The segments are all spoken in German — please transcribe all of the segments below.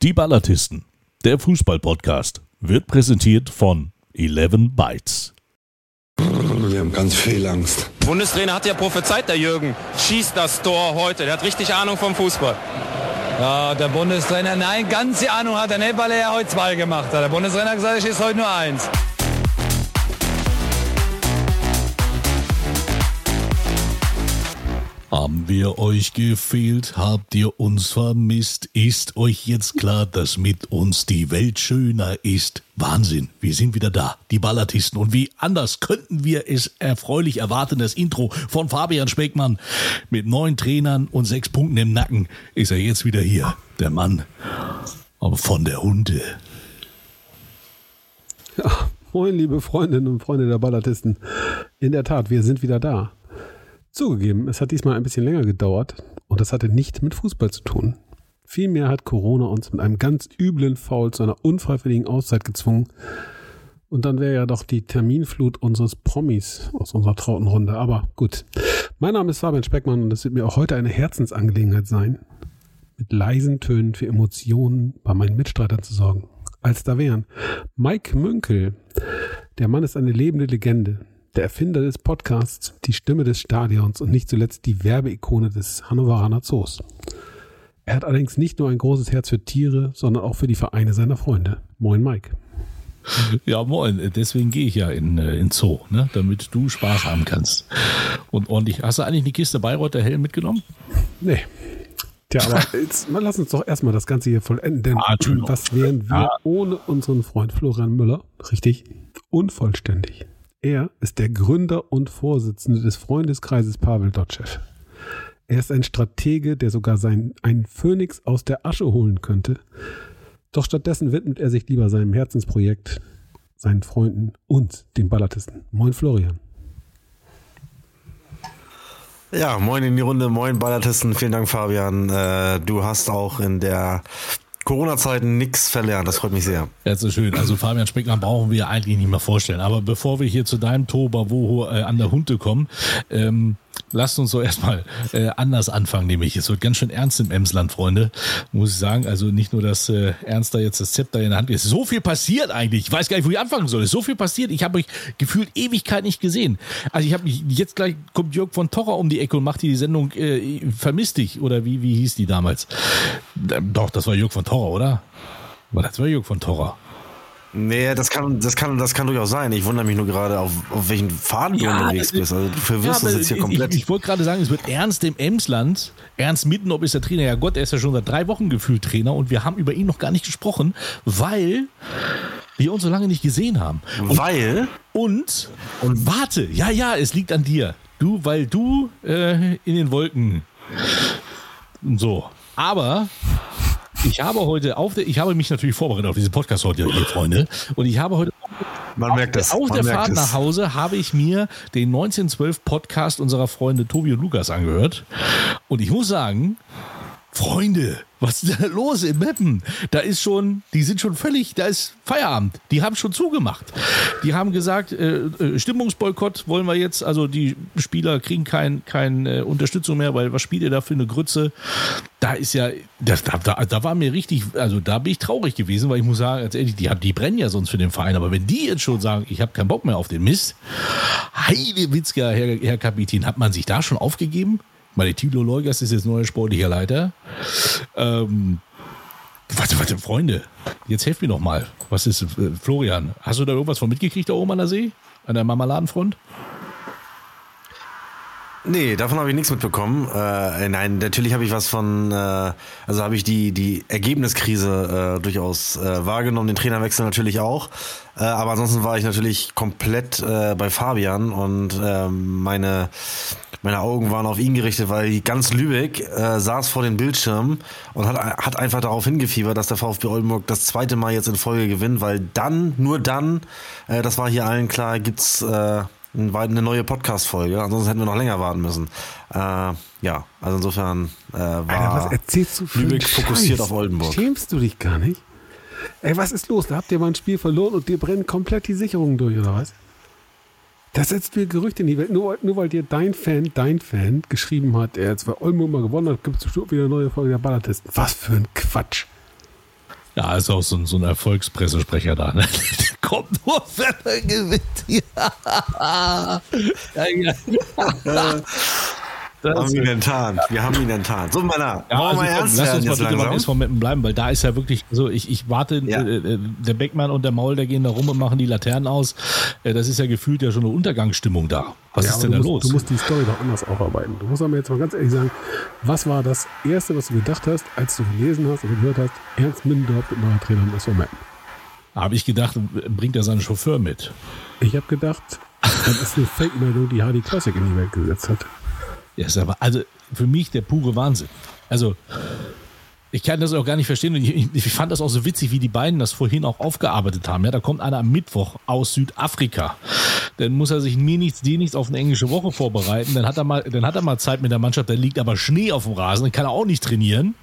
Die Ballatisten, der Fußball-Podcast, wird präsentiert von 11 Bytes. Wir haben ganz viel Angst. Bundestrainer hat ja prophezeit, der Jürgen. Schießt das Tor heute. Der hat richtig Ahnung vom Fußball. Ja, der Bundestrainer, nein, ganz die Ahnung hat er nicht, weil er ja heute zwei gemacht hat. Der Bundestrainer hat gesagt, ich schieße heute nur eins. Haben wir euch gefehlt? Habt ihr uns vermisst? Ist euch jetzt klar, dass mit uns die Welt schöner ist? Wahnsinn, wir sind wieder da, die Ballatisten. Und wie anders könnten wir es erfreulich erwarten? Das Intro von Fabian Speckmann mit neun Trainern und sechs Punkten im Nacken ist er jetzt wieder hier. Der Mann von der Hunde. Ja, moin, liebe Freundinnen und Freunde der Ballatisten. In der Tat, wir sind wieder da. Zugegeben, es hat diesmal ein bisschen länger gedauert und das hatte nicht mit Fußball zu tun. Vielmehr hat Corona uns mit einem ganz üblen Foul zu einer unfreiwilligen Auszeit gezwungen. Und dann wäre ja doch die Terminflut unseres Promis aus unserer trauten Runde. Aber gut. Mein Name ist Fabian Speckmann und es wird mir auch heute eine Herzensangelegenheit sein, mit leisen Tönen für Emotionen bei meinen Mitstreitern zu sorgen. Als da wären Mike Münkel. Der Mann ist eine lebende Legende der Erfinder des Podcasts, die Stimme des Stadions und nicht zuletzt die Werbeikone des Hannoveraner Zoos. Er hat allerdings nicht nur ein großes Herz für Tiere, sondern auch für die Vereine seiner Freunde. Moin Mike. Ja, moin. Deswegen gehe ich ja in, äh, in Zoo, ne? damit du Spaß haben kannst. Und ordentlich. Hast du eigentlich eine Kiste Bayreuther Helm mitgenommen? Nee. Tja, aber jetzt mal lass uns doch erstmal das Ganze hier vollenden, denn ah, was wären wir ja. ohne unseren Freund Florian Müller? Richtig? Unvollständig. Er ist der Gründer und Vorsitzende des Freundeskreises Pavel Dotschew. Er ist ein Stratege, der sogar sein, einen Phönix aus der Asche holen könnte. Doch stattdessen widmet er sich lieber seinem Herzensprojekt, seinen Freunden und den Ballatisten. Moin Florian. Ja, moin in die Runde, moin Ballatisten, vielen Dank Fabian. Äh, du hast auch in der Corona-Zeiten nichts verlernt. Das freut mich sehr. Ja, so schön. Also Fabian Speckmann brauchen wir eigentlich nicht mehr vorstellen. Aber bevor wir hier zu deinem Toba-Woho äh, an der Hunde kommen, ähm, lasst uns so erstmal äh, anders anfangen, nämlich es wird ganz schön ernst im Emsland, Freunde, muss ich sagen. Also nicht nur, dass äh, Ernst da jetzt das Zepter in der Hand ist. So viel passiert eigentlich. Ich weiß gar nicht, wo ich anfangen soll. so viel passiert. Ich habe euch gefühlt Ewigkeit nicht gesehen. Also ich habe mich jetzt gleich kommt Jörg von Torrer um die Ecke und macht die Sendung äh, Vermisst dich oder wie wie hieß die damals? Doch, das war Jörg von Torrer, oder? Das war Jörg von Torrer. Nee, das kann, das kann, das kann durchaus sein. Ich wundere mich nur gerade, auf, auf welchen Faden ja, du unterwegs bist. Also du verwirrst ja, uns jetzt hier komplett. Ich, ich wollte gerade sagen, es wird Ernst im Emsland. Ernst Mittenop ist der Trainer. Ja Gott, er ist ja schon seit drei Wochen gefühlt Trainer und wir haben über ihn noch gar nicht gesprochen, weil wir uns so lange nicht gesehen haben. Und, weil? Und, und warte, ja, ja, es liegt an dir. Du, weil du äh, in den Wolken so. Aber ich habe heute auf der, ich habe mich natürlich vorbereitet auf diesen Podcast heute, ihr Freunde. Und ich habe heute man merkt das. Auf der Fahrt nach Hause habe ich mir den 1912 Podcast unserer Freunde Tobi und Lukas angehört. Und ich muss sagen, Freunde, was ist da los in Meppen? Da ist schon, die sind schon völlig, da ist Feierabend. Die haben schon zugemacht. Die haben gesagt, äh, äh, Stimmungsboykott wollen wir jetzt, also die Spieler kriegen keine kein, äh, Unterstützung mehr, weil was spielt ihr da für eine Grütze? Da ist ja, das, da, da, da war mir richtig, also da bin ich traurig gewesen, weil ich muss sagen, ehrlich, die, die brennen ja sonst für den Verein, aber wenn die jetzt schon sagen, ich habe keinen Bock mehr auf den Mist, Heide Witzka, Herr, Herr Kapitän, hat man sich da schon aufgegeben? Meine Thilo Leugers ist jetzt neuer sportlicher Leiter. Ähm, warte, warte, Freunde, jetzt helft mir noch mal. Was ist, äh, Florian, hast du da irgendwas von mitgekriegt da oben an der See? An der Marmeladenfront? Nee, davon habe ich nichts mitbekommen. Äh, nein, natürlich habe ich was von, äh, also habe ich die, die Ergebniskrise äh, durchaus äh, wahrgenommen, den Trainerwechsel natürlich auch. Äh, aber ansonsten war ich natürlich komplett äh, bei Fabian und äh, meine, meine Augen waren auf ihn gerichtet, weil ganz Lübeck äh, saß vor den Bildschirmen und hat, hat einfach darauf hingefiebert, dass der VfB Oldenburg das zweite Mal jetzt in Folge gewinnt, weil dann, nur dann, äh, das war hier allen klar, gibt's äh, eine neue Podcast-Folge. Ansonsten hätten wir noch länger warten müssen. Äh, ja, also insofern äh, war Alter, was erzählst du für Lübeck fokussiert auf Oldenburg. Schämst du dich gar nicht? Ey, was ist los? Da habt ihr mal ein Spiel verloren und dir brennen komplett die Sicherungen durch, oder was? Das setzt mir Gerüchte in die Welt. Nur, nur weil dir dein Fan, dein Fan geschrieben hat, er jetzt bei Oldenburg mal gewonnen hat, gibt es bestimmt wieder eine neue Folge der Ballatisten. Was für ein Quatsch. Ja, ist auch so ein, so ein Erfolgspressesprecher da. Ne? Kommt nur, wenn er gewinnt. Ja. ja, ja. Das haben ihn enttarnt. Wir haben ihn enttarnt. So, Männer, ja, also, mal ernst lass uns mal bitte langsam? beim SV Meppen bleiben, weil da ist ja wirklich, also ich, ich warte, Ja. äh, äh, der Beckmann und der Maul, der gehen da rum und machen die Laternen aus. Äh, das ist ja gefühlt ja schon eine Untergangsstimmung da. Was Ja, ist denn da du musst, los? Du musst die Story doch anders aufarbeiten. Du musst aber jetzt mal ganz ehrlich sagen, was war das Erste, was du gedacht hast, als du gelesen hast und gehört hast, Ernst Middendorf wird neuer Trainer im SV Meppen? Habe ich gedacht, bringt er seinen Chauffeur mit. Ich habe gedacht, das ist eine Fake-Meldung, die Hardy Classic in die Welt gesetzt hat. Ja, ist aber, also für mich der pure Wahnsinn. Also, ich kann das auch gar nicht verstehen. Und ich, ich fand das auch so witzig, wie die beiden das vorhin auch aufgearbeitet haben. Ja, da kommt einer am Mittwoch aus Südafrika. Dann muss er sich mir nichts, dir nichts auf eine englische Woche vorbereiten. Dann hat er mal, dann hat er mal Zeit mit der Mannschaft. Da liegt aber Schnee auf dem Rasen. Dann kann er auch nicht trainieren.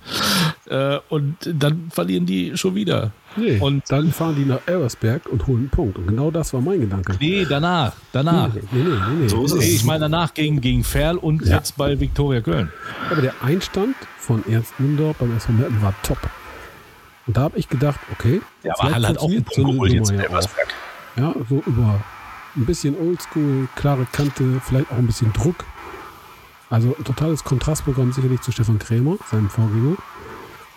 Äh, und dann verlieren die schon wieder. Nee, Und dann fahren die nach Elversberg und holen einen Punkt. Und genau das war mein Gedanke. nee, danach, danach. Nee, nee, nee, nee, nee. So ist es. Ich meine danach gegen, gegen Ferl und Ja. jetzt bei Viktoria Köln. Aber der Einstand von Ernst Middendorf beim SV Meppen war top. Und da habe ich gedacht, okay, Ja, aber Halle hat auch einen Punkt geholt jetzt in ja auch. Elversberg. Ja, so über ein bisschen Oldschool, klare Kante, vielleicht auch ein bisschen Druck. Also ein totales Kontrastprogramm sicherlich zu Stefan Krämer, seinem Vorgänger.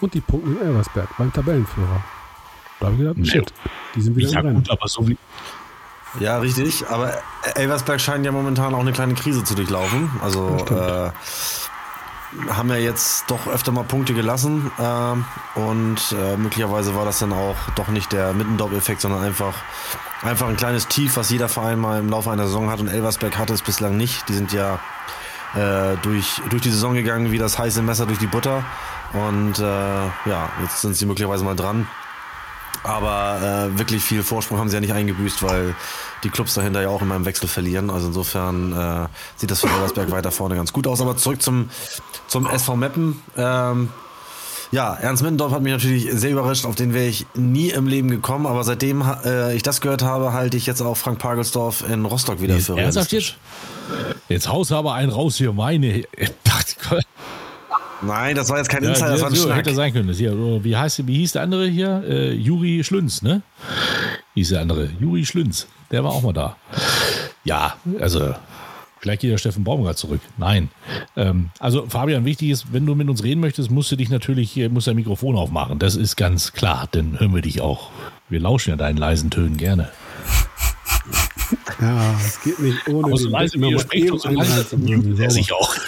Und die Punkte in Elversberg beim Tabellenführer. Da habe ich gedacht, Nee. shit, die sind wieder Ja Rennen. gut, aber so wie, Ja, richtig. Aber Elversberg scheint ja momentan auch eine kleine Krise zu durchlaufen. Also äh, haben ja jetzt doch öfter mal Punkte gelassen. ähm, und äh, möglicherweise war das dann auch doch nicht der Mittendorf-Effekt, sondern einfach, einfach ein kleines Tief, was jeder Verein mal im Laufe einer Saison hat. Und Elversberg hatte es bislang nicht. Die sind ja äh, durch, durch die Saison gegangen wie das heiße Messer durch die Butter. Und äh, ja, jetzt sind sie möglicherweise mal dran. Aber äh, wirklich viel Vorsprung haben sie ja nicht eingebüßt, weil die Clubs dahinter ja auch immer im Wechsel verlieren. Also insofern äh, sieht das für Elversberg weiter vorne ganz gut aus. Aber zurück zum, zum SV Meppen. Ähm, ja, Ernst Middendorf hat mich natürlich sehr überrascht, auf den wäre ich nie im Leben gekommen. Aber seitdem äh, ich das gehört habe, halte ich jetzt auch Frank Pagelsdorf in Rostock wieder für Ernsthaft realistisch. jetzt? Jetzt haust du aber einen raus hier, meine. Nein, das war jetzt kein Ja, Insider, das war ein so, Schnack. hätte sein können. Das hier, so, wie, heißt, wie hieß der andere hier? Äh, Juri Schlünz, ne? Hieß der andere. Juri Schlünz. Der war auch mal da. Ja, also vielleicht geht der Steffen Baumgart zurück. Nein. Ähm, also Fabian, wichtig ist, wenn du mit uns reden möchtest, musst du dich natürlich, äh, musst dein Mikrofon aufmachen. Das ist ganz klar. Dann hören wir dich auch. Wir lauschen ja deinen leisen Tönen gerne. Ja, es geht nicht ohne Aber so leise wie ihr spricht, so leise er Sauber. sich auch.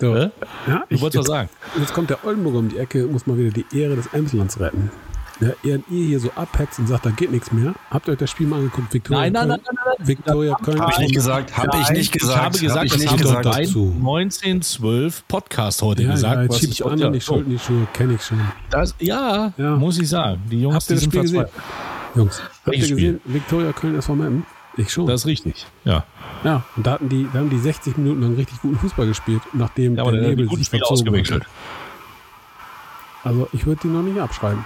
So. Hä? Ja, Du wolltest was sagen. Jetzt kommt der Oldenburger um die Ecke, muss mal wieder die Ehre des Emslands retten. Ja, während ihr hier so abhetzt und sagt, da geht nichts mehr, habt ihr euch das Spiel mal angeguckt? Victoria Nein, nein, Köln, nein, nein, nein. Victoria Köln. Hab ich nicht gesagt, hab ich nicht gesagt. Ich habe gesagt, hab ich das nicht gesagt. dein Zu. 1912 Podcast heute ja, gesagt. ja, jetzt schieb ich ich- an und ich so, schuld in die Schuhe, kenne ich schon. das, ja, Ja. muss ich sagen. Die Jungs, Habt ihr die das sind Spiel gesehen? Jungs, habt ihr gesehen, Victoria Köln ist vom Meppen? Ich schon. Das ist richtig. Ja. ja, und da hatten die, da haben die 60 Minuten lang richtig guten Fußball gespielt, nachdem Ja, aber der Nebel sich Spiel ausgewechselt. Also ich würde die noch nicht abschreiben.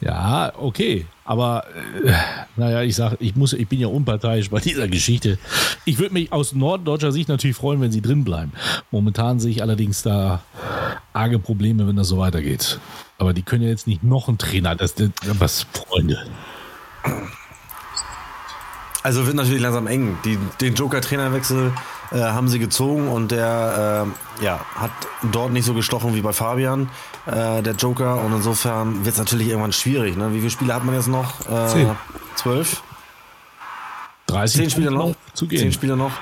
Ja, okay. Aber äh, naja, ich sage, ich muss, ich bin ja unparteiisch bei dieser Geschichte. Ich würde mich aus norddeutscher Sicht natürlich freuen, wenn sie drin bleiben. Momentan sehe ich allerdings da arge Probleme, wenn das so weitergeht. Aber die können ja jetzt nicht noch einen Trainer. Das, das was Freunde. Also wird natürlich langsam eng. Die, den Joker-Trainerwechsel äh, haben sie gezogen und der äh, ja, hat dort nicht so gestochen wie bei Fabian, äh, der Joker. Und insofern wird es natürlich irgendwann schwierig. Ne? Wie viele Spiele hat man jetzt noch? Äh, Zehn. Zwölf? 30 Zehn Spiele noch? zu Zehn gehen. Spiele noch.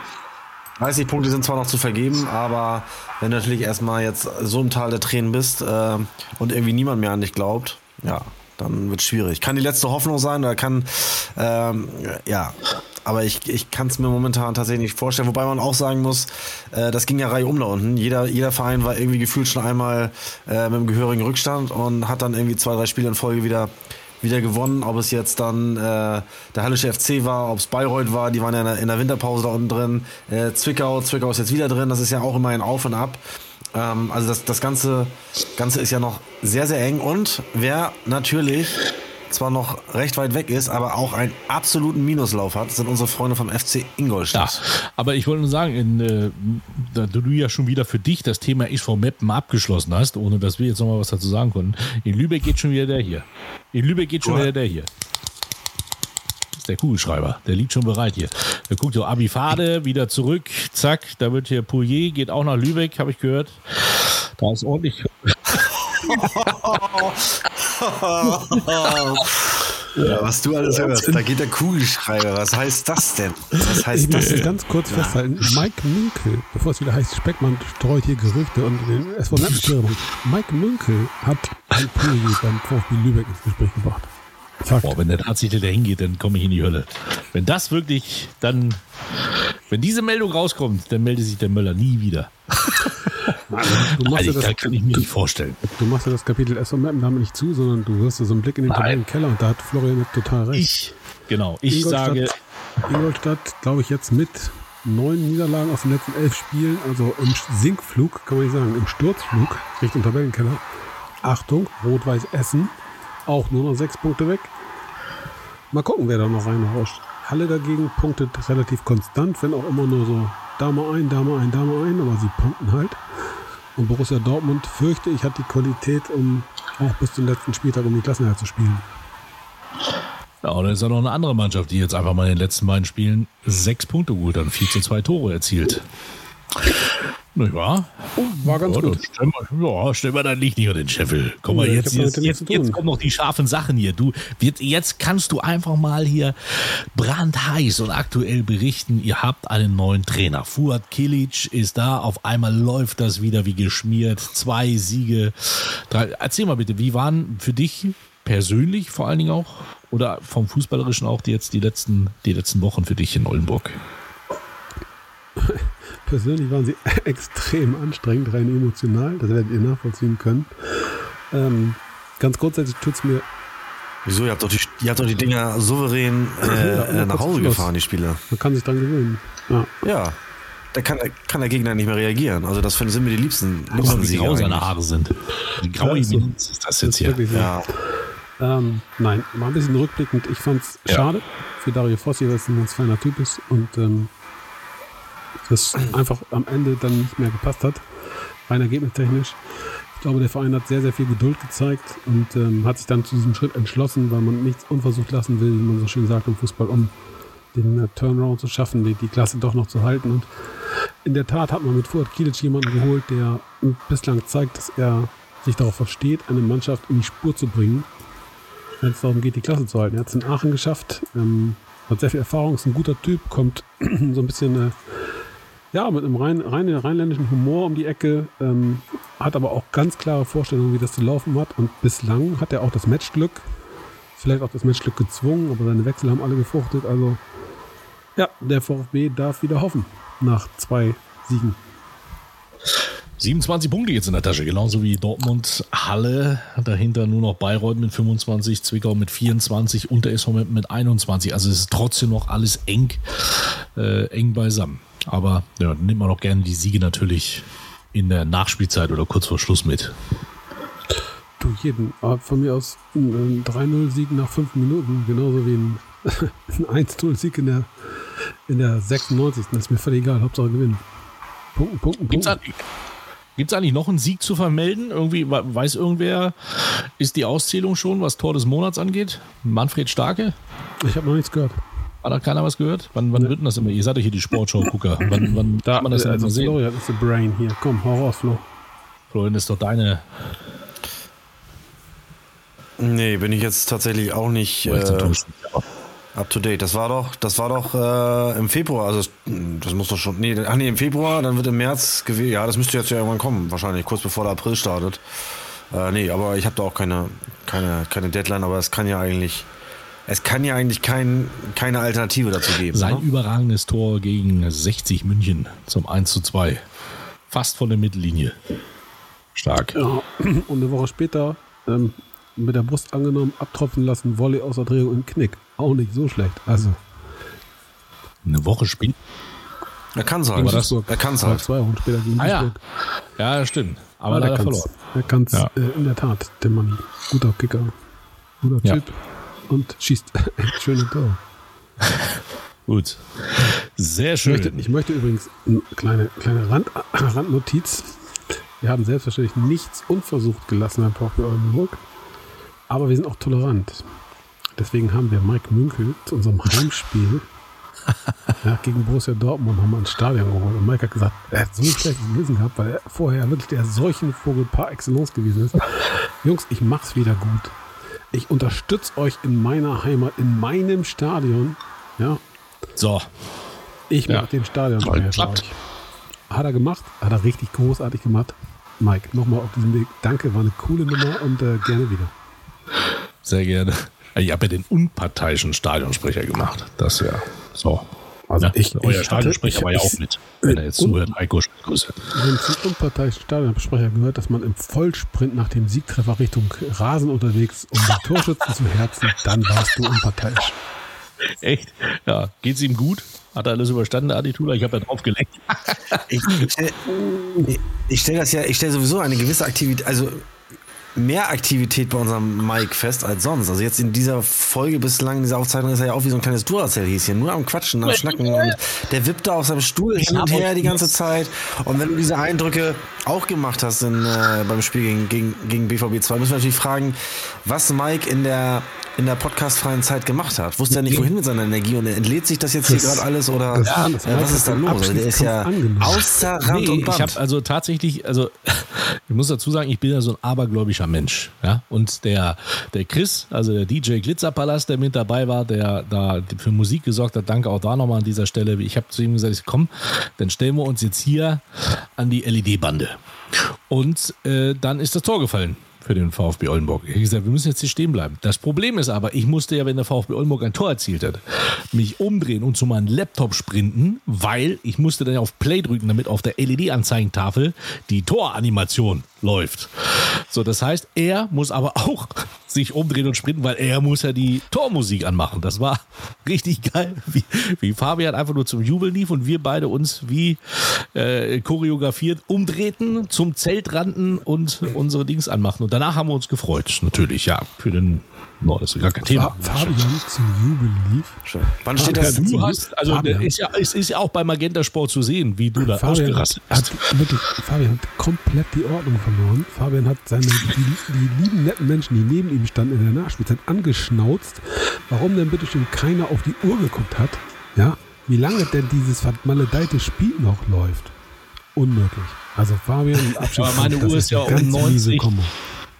30 Punkte sind zwar noch zu vergeben, aber wenn du natürlich erstmal jetzt so im Tal der Tränen bist äh, und irgendwie niemand mehr an dich glaubt, ja, dann wird schwierig. Kann die letzte Hoffnung sein oder kann, ähm, ja, aber ich, ich kann es mir momentan tatsächlich nicht vorstellen. Wobei man auch sagen muss, äh, das ging ja Reihe um da unten. Jeder, jeder Verein war irgendwie gefühlt schon einmal äh, mit einem gehörigen Rückstand und hat dann irgendwie zwei, drei Spiele in Folge wieder wieder gewonnen, ob es jetzt dann äh, der Hallische FC war, ob es Bayreuth war, die waren ja in der, in der Winterpause da unten drin, äh, Zwickau, Zwickau ist jetzt wieder drin, das ist ja auch immer ein Auf und Ab. Ähm, also das, das Ganze, Ganze ist ja noch sehr, sehr eng und wer natürlich zwar noch recht weit weg ist, aber auch einen absoluten Minuslauf hat, sind unsere Freunde vom FC Ja, Ingolstadt. aber ich wollte nur sagen, in, äh, da du ja schon wieder für dich das Thema SV Meppen abgeschlossen hast, ohne dass wir jetzt nochmal was dazu sagen konnten, in Lübeck geht schon wieder der hier. In Lübeck geht schon wieder der hier. Der Kugelschreiber, der liegt schon bereit hier. Der guckt so Abifade, wieder zurück, zack, da wird hier Pouillet, geht auch nach Lübeck, habe ich gehört. Da ist ordentlich. Ja, was du alles hörst, da geht der Kugelschreiber. Was heißt das denn? Was Ich heißt das möchte denn? ganz kurz festhalten, Mike Münkel, bevor es wieder heißt, Speckmann streut hier Gerüchte und den SV Mike Münkel hat ein Pulli beim VfB Lübeck ins Gespräch gebracht. Fakt. Boah, wenn der tatsächlich da hingeht, dann komme ich in die Hölle. Wenn das wirklich dann, wenn diese Meldung rauskommt, dann meldet sich der Möller nie wieder. Du machst, ja das kann ich mir nicht vorstellen. du machst ja das Kapitel Meppen damit nicht zu, sondern du wirst so einen Blick in den. Tabellenkeller und da hat Florian total recht. Ich, genau, ich Ingolstadt- sage, Ingolstadt, glaube ich, jetzt mit neun Niederlagen aus den letzten elf Spielen, also im Sinkflug, kann man nicht sagen, im Sturzflug Richtung Tabellenkeller. Achtung, Rot-Weiß Essen, auch nur noch sechs Punkte weg. Mal gucken, wer da noch reinrauscht. Halle dagegen punktet relativ konstant, wenn auch immer nur so da mal ein, da mal ein, da mal ein, aber sie punkten halt. Und Borussia Dortmund, fürchte ich, hat die Qualität, um auch bis zum letzten Spieltag um die Klassenerhalt zu spielen. ja, und da ist ja noch eine andere Mannschaft, die jetzt einfach mal in den letzten beiden Spielen sechs Punkte geholt hat, 4 zu 2 Tore erzielt. Nicht wahr? War ganz ja, gut. Stellen wir, ja, stellen wir dann nicht nicht an den Scheffel. Komm mal, Ja, ich jetzt, jetzt, jetzt, jetzt kommen noch die scharfen Sachen hier. Du, jetzt, jetzt kannst du einfach mal hier brandheiß und aktuell berichten, ihr habt einen neuen Trainer. Fuad Kilic ist da, auf einmal läuft das wieder wie geschmiert. Zwei Siege. Drei. Erzähl mal bitte, wie waren für dich persönlich vor allen Dingen auch oder vom Fußballerischen auch die jetzt die letzten, die letzten Wochen für dich in Oldenburg? Persönlich waren sie extrem anstrengend, rein emotional. Das werdet ihr nachvollziehen können. Ähm, ganz grundsätzlich tut es mir, Wieso? Ihr habt doch die, ihr habt doch die Dinger souverän Ja, äh, äh, nach Hause gefahren, die Spiele. man kann sich dran gewöhnen. Ja. Ja. Da kann, kann der Gegner nicht mehr reagieren. Also das sind mir die liebsten, liebsten wie Sieger. grau seine. Haare sind. Wie grau Ja, ist so. Ist das jetzt ist hier? Ja. Ähm, nein, mal ein bisschen rückblickend. Ich fand es Ja. schade für Dario Fossi, weil es ein ganz feiner Typ ist und ähm, das einfach am Ende dann nicht mehr gepasst hat, rein ergebnistechnisch. Ich glaube, der Verein hat sehr, sehr viel Geduld gezeigt und ähm, hat sich dann zu diesem Schritt entschlossen, weil man nichts unversucht lassen will, wie man so schön sagt im Fußball, um den äh, Turnaround zu schaffen, die, die Klasse doch noch zu halten. Und in der Tat hat man mit Fuad Kilic jemanden geholt, der bislang zeigt, dass er sich darauf versteht, eine Mannschaft in die Spur zu bringen, wenn es darum geht, die Klasse zu halten. Er hat es in Aachen geschafft, ähm, hat sehr viel Erfahrung, ist ein guter Typ, kommt so ein bisschen äh, ja, mit einem rein, rein, rheinländischen Humor um die Ecke, ähm, hat aber auch ganz klare Vorstellungen, wie das zu laufen hat. Und bislang hat er auch das Matchglück, vielleicht auch das Matchglück gezwungen, aber seine Wechsel haben alle gefruchtet. Also ja, der VfB darf wieder hoffen nach zwei Siegen. 27 Punkte jetzt in der Tasche, genauso wie Dortmund, Halle, dahinter nur noch Bayreuth mit 25, Zwickau mit 24 und der SV mit 21. Also es ist trotzdem noch alles eng, äh, eng beisammen. Aber ja, dann nimmt man auch gerne die Siege natürlich in der Nachspielzeit oder kurz vor Schluss mit. Du, jeden. Aber von mir aus ein, ein 3-0-Sieg nach 5 Minuten, genauso wie ein, ein 1-0-Sieg in der, in der 96. Das ist mir völlig egal, Hauptsache gewinnen. Punkten, Punkten, Gibt's Punkten. eigentlich, gibt's eigentlich noch einen Sieg zu vermelden? Irgendwie we- weiß irgendwer, ist die Auszählung schon, was Tor des Monats angeht? Manfred Starke? Ich habe noch nichts gehört. Hat da keiner was gehört? Wann, wann wird denn das immer? Ihr seid doch hier die Sportschau-Gucker. Wann, wann darf man das denn also immer sehen? Florian ist der Brain hier. Komm, hau raus, Flo. Florian, das ist doch deine. Nee, bin ich jetzt tatsächlich auch nicht äh, up to date. Das war doch, das war doch äh, im Februar, also das muss doch schon. Nee, ach nee, im Februar, dann wird im März gewählt. Ja, das müsste jetzt ja irgendwann kommen, wahrscheinlich, kurz bevor der April startet. Äh, nee, aber ich habe da auch keine, keine, keine Deadline, aber es kann ja eigentlich. Es kann ja eigentlich kein, keine Alternative dazu geben. Sein ne? überragendes Tor gegen 60 München zum 1 zu 2. Fast von der Mittellinie. Stark. Ja. Und eine Woche später ähm, mit der Brust angenommen, abtropfen lassen, Volley aus der Drehung im Knick. Auch nicht so schlecht. Also, Eine Woche später. Er kann es halt. Er kann es halt. zwei Wochen später gegen Ah ja. Ja, stimmt. Aber Aber leider er kann verloren. es. Er kann es Ja. äh, in der Tat, der Mann. Guter Kicker. Guter Ja. Und schießt ein schönes Tor. Gut. Sehr schön. Ich möchte, ich möchte übrigens eine kleine, kleine Rand, Randnotiz. Wir haben selbstverständlich nichts unversucht gelassen beim VfB Oldenburg, aber wir sind auch tolerant. Deswegen haben wir Mike Münkel zu unserem Heimspiel ja, gegen Borussia Dortmund nochmal ins Stadion geholt. Und Mike hat gesagt, er hat so ein schlechtes Gewissen gehabt, weil er vorher wirklich der Seuchenvogel par excellence gewesen ist. Jungs, ich mach's wieder gut. Ich unterstütze euch in meiner Heimat, in meinem Stadion. Ja, So. ich Ja. mache den Stadion Toll, klappt. Hat er gemacht, hat er richtig großartig gemacht. Mike, nochmal auf diesem Weg. Danke, war eine coole Nummer und äh, gerne wieder. Sehr gerne. Ich habe ja den unparteiischen Stadionsprecher gemacht. Das ja. So. Also ja, ich- euer ich Stadionsprecher hatte- war ja ich- auch mit. Wenn er jetzt zuhört, Heiko, Grüße. Zum unparteiischen Stadionsprecher gehört, dass man im Vollsprint nach dem Siegtreffer Richtung Rasen unterwegs, um den Torschützen zu herzen, dann warst du unparteiisch. Echt? Ja. Geht's ihm gut? Hat er alles überstanden, Aditula? Ich habe ja drauf geleckt. Ich, ich stelle ich stell das ja, ich stelle sowieso eine gewisse Aktivität, also mehr Aktivität bei unserem Mike fest als sonst. Also jetzt in dieser Folge bislang, in dieser Aufzeichnung ist er ja auch wie so ein kleines Duracell-Häschen, nur am Quatschen, am Schnacken und der wippt da auf seinem Stuhl hin und her die ganze Zeit. Und wenn du diese Eindrücke auch gemacht hast in, äh, beim Spiel gegen, gegen, gegen BVB 2, müssen wir natürlich fragen, was Mike in der in der podcastfreien Zeit gemacht hat. Wusste er nicht, wohin mit seiner Energie und entlädt sich das jetzt hier Das- gerade alles oder das- äh, das was ist da los? Also der ist ja außer Rand Nee, und ich Band. habe also tatsächlich, also ich muss dazu sagen, ich bin ja so ein abergläubischer Mensch. Ja? Und der, der Chris, also der DJ Glitzerpalast, der mit dabei war, der da für Musik gesorgt hat, danke auch da nochmal an dieser Stelle. Ich habe zu ihm gesagt, ich, komm, dann stellen wir uns jetzt hier an die LED-Bande. Und äh, dann ist das Tor gefallen für den VfB Oldenburg. Ich habe gesagt, wir müssen jetzt hier stehen bleiben. Das Problem ist aber, ich musste ja, wenn der VfB Oldenburg ein Tor erzielt hat, mich umdrehen und zu meinem Laptop sprinten, weil ich musste dann auf Play drücken, damit auf der LED-Anzeigentafel die Toranimation läuft. So, das heißt, er muss aber auch sich umdrehen und sprinten, weil er muss ja die Tormusik anmachen. Das war richtig geil, wie, wie Fabian einfach nur zum Jubeln lief und wir beide uns wie äh, choreografiert umdrehten, zum Zelt rannten und unsere Dings anmachen. Und danach haben wir uns gefreut, natürlich, ja, für den, no, das ist gar kein Thema. Fa- Fabian zum Jubel lief. Wann steht das? Du hast, also Fabian. ist ja, es ist ja auch bei Magenta Sport zu sehen, wie du da Fabian hat, ausgerastet hat bist. wirklich, Fabian hat komplett die Ordnung verloren. Fabian hat seine, die, die lieben netten Menschen, die neben ihm standen in der Nachspielzeit, angeschnauzt, warum denn bitte schön keiner auf die Uhr geguckt hat. Ja, wie lange denn dieses vermaledeite Spiel noch läuft. Unmöglich. Also Fabian Abschied. Aber meine das Uhr ist ja um ganz miese 90.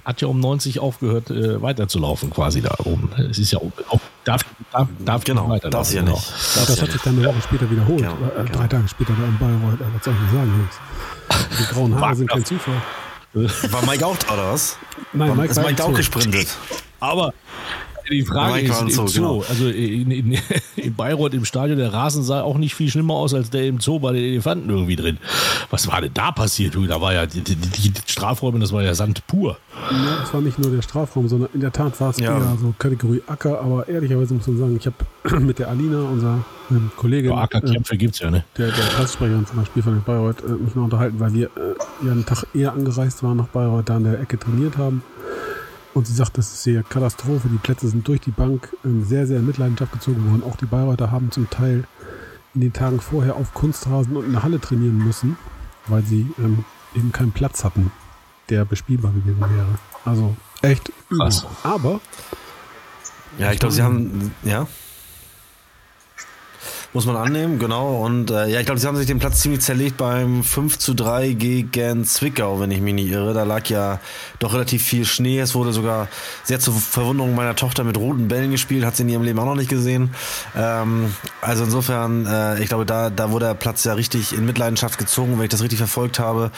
Hat ja um 90 aufgehört, äh, weiterzulaufen, quasi da oben. Es ist ja auch, darf, darf, darf Genau, nicht weiterlaufen. darf ja genau. nicht. Darf das ja hat sich dann eine Woche später wiederholt. Genau, äh, genau. Drei Tage später da in Bayreuth. Äh, Was soll ich denn sagen, Jungs? Die grauen Haare sind kein Zufall. War Mike auch da oder was? Nein, War, Mike ist Mike auch gesprintet? Aber die Frage ist, im Zoo, genau. also in, in, in Bayreuth im Stadion, der Rasen sah auch nicht viel schlimmer aus als der im Zoo bei den Elefanten irgendwie drin. Was war denn da passiert? Da war ja die, die, die Strafräume, das war ja Sand pur. Ja, es war nicht nur der Strafraum, sondern in der Tat war es Ja. eher so Kategorie Acker. Aber ehrlicherweise muss man sagen, ich habe mit der Alina, unserer ähm, Kollegin, Ja, äh, Ackerkämpfe gibt's ja, ne? der, der Pressesprecherin von der Spielverein Bayreuth, äh, mich mal unterhalten, weil wir äh, ja einen Tag eher angereist waren nach Bayreuth, da an der Ecke trainiert haben. Und sie sagt, das ist hier Katastrophe. Die Plätze sind durch die Bank ähm, sehr, sehr in Mitleidenschaft gezogen worden. Auch die Bayreuther haben zum Teil in den Tagen vorher auf Kunstrasen und in der Halle trainieren müssen, weil sie ähm, eben keinen Platz hatten, der bespielbar gewesen wäre. Also echt übel. Aber Ja, ich glaube, sie haben, ja. Muss man annehmen, genau. Und äh, ja, ich glaube, sie haben sich den Platz ziemlich zerlegt beim 5 zu 3 gegen Zwickau, wenn ich mich nicht irre. Da lag ja doch relativ viel Schnee. Es wurde sogar sehr zur Verwunderung meiner Tochter mit roten Bällen gespielt, hat sie in ihrem Leben auch noch nicht gesehen. Ähm, also insofern, äh, ich glaube, da, da wurde der Platz ja richtig in Mitleidenschaft gezogen, wenn ich das richtig verfolgt habe.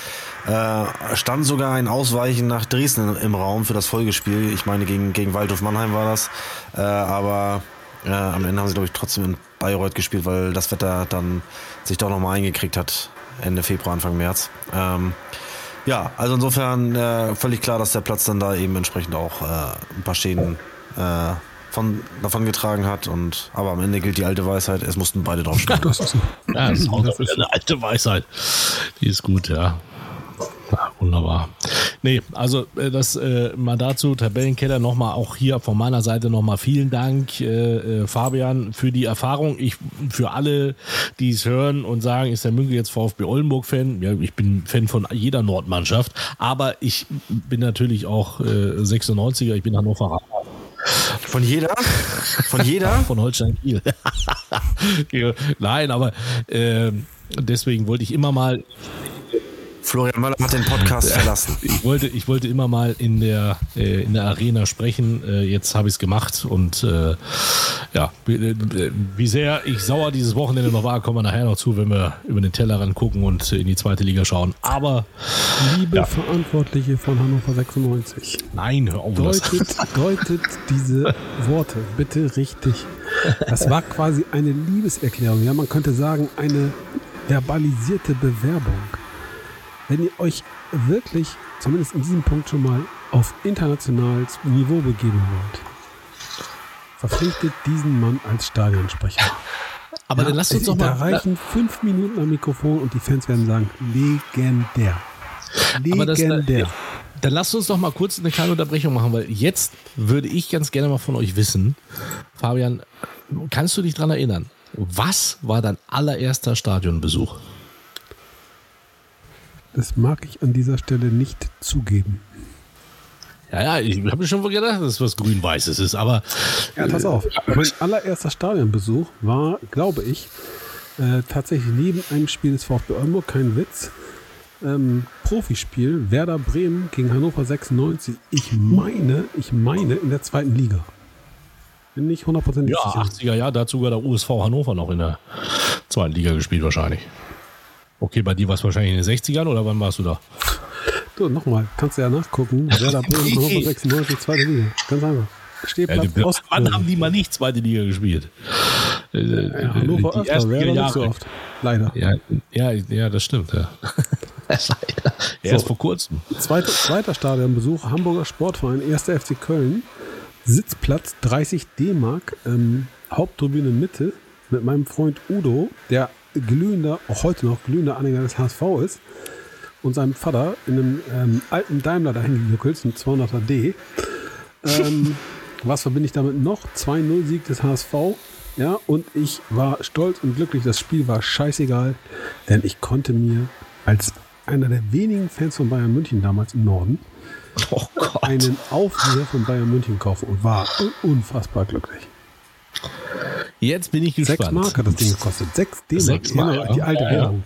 Äh, stand sogar ein Ausweichen nach Dresden im Raum für das Folgespiel. Ich meine, gegen, gegen Waldhof Mannheim war das. Äh, aber äh, am Ende haben sie, glaube ich, trotzdem in Bayreuth gespielt, weil das Wetter dann sich doch nochmal eingekriegt hat. Ende Februar, Anfang März. Ähm, ja, also insofern äh, völlig klar, dass der Platz dann da eben entsprechend auch äh, ein paar Schäden äh, von, davon getragen hat. Und, aber am Ende gilt die alte Weisheit, es mussten beide drauf stehen. das ist so. Ja, das ist auch wieder eine alte Weisheit. Die ist gut, ja. Ja, wunderbar. Nee, also äh, das äh, mal dazu, Tabellenkeller nochmal auch hier von meiner Seite nochmal vielen Dank, äh, äh, Fabian, für die Erfahrung. Ich für alle, die es hören und sagen, ist der Münkel jetzt VfB Oldenburg-Fan? Ja, ich bin Fan von jeder Nordmannschaft, aber ich bin natürlich auch äh, 96er, ich bin Hannoveraner. Von jeder? Von jeder? Von Holstein Kiel. Nein, aber äh, deswegen wollte ich immer mal Florian Möller hat den Podcast verlassen. Ich wollte, ich wollte immer mal in der, äh, in der Arena sprechen. Äh, jetzt habe ich es gemacht und äh, ja, wie, äh, wie sehr ich sauer dieses Wochenende noch war, kommen wir nachher noch zu, wenn wir über den Tellerrand gucken und in die zweite Liga schauen. Aber Liebe Ja. Verantwortliche von Hannover 96, nein, hör auf. Das. deutet, deutet diese Worte bitte richtig. Das war quasi eine Liebeserklärung. Ja, man könnte sagen, eine verbalisierte Bewerbung. Wenn ihr euch wirklich, zumindest in diesem Punkt schon mal, auf internationales Niveau begeben wollt, verpflichtet diesen Mann als Stadionsprecher. Aber dann lasst uns doch da mal. reichen fünf Minuten am Mikrofon und die Fans werden sagen, legendär. Das, Legendär. dann lasst uns doch mal kurz eine kleine Unterbrechung machen, weil jetzt würde ich ganz gerne mal von euch wissen, Fabian, kannst du dich dran erinnern? Was war dein allererster Stadionbesuch? Das mag ich an dieser Stelle nicht zugeben. Ja, ja, ich habe mir schon gedacht, dass es was Grün-Weißes ist, aber Ja, pass auf. Mein allererster Stadionbesuch war, glaube ich, äh, tatsächlich neben einem Spiel des VfB Oldenburg, kein Witz, ähm, Profispiel Werder Bremen gegen Hannover 96. Ich meine, ich meine in der zweiten Liga. Bin nicht hundertprozentig ja, sicher. 80er Jahr, dazu sogar der USV Hannover noch in der zweiten Liga gespielt wahrscheinlich. Okay, bei dir war es wahrscheinlich in den 60ern oder wann warst du da? So, nochmal, kannst du ja nachgucken. Werder Bremen, Hannover 96, zweite Liga. Ganz einfach. Ja, Stehplatz die, Ost. wann haben die mal nicht zweite Liga gespielt? Äh, Ja, Hannover die öfter, Werder nicht so oft. Leider. Ja, ja, ja, das stimmt. Ja. Erst vor kurzem. Zweiter, zweiter Stadionbesuch, Hamburger Sportverein, 1. FC Köln. Sitzplatz 30 D-Mark, ähm, Haupttribüne Mitte mit meinem Freund Udo, der glühender, auch heute noch glühender Anhänger des HSV ist und seinem Vater in einem ähm, alten Daimler dahin gejuckelt, ein 200er D. Ähm, was verbinde ich damit noch? 2-0 Sieg des HSV. Ja, und ich war stolz und glücklich. Das Spiel war scheißegal, denn ich konnte mir als einer der wenigen Fans von Bayern München damals im Norden Oh einen Aufseher von Bayern München kaufen und war unfassbar glücklich. Jetzt bin ich Sechs gespannt. Mark hat das Ding gekostet. Sechs D-Mark. Sechs Mark, Ja, die alte ja, ja. Währung.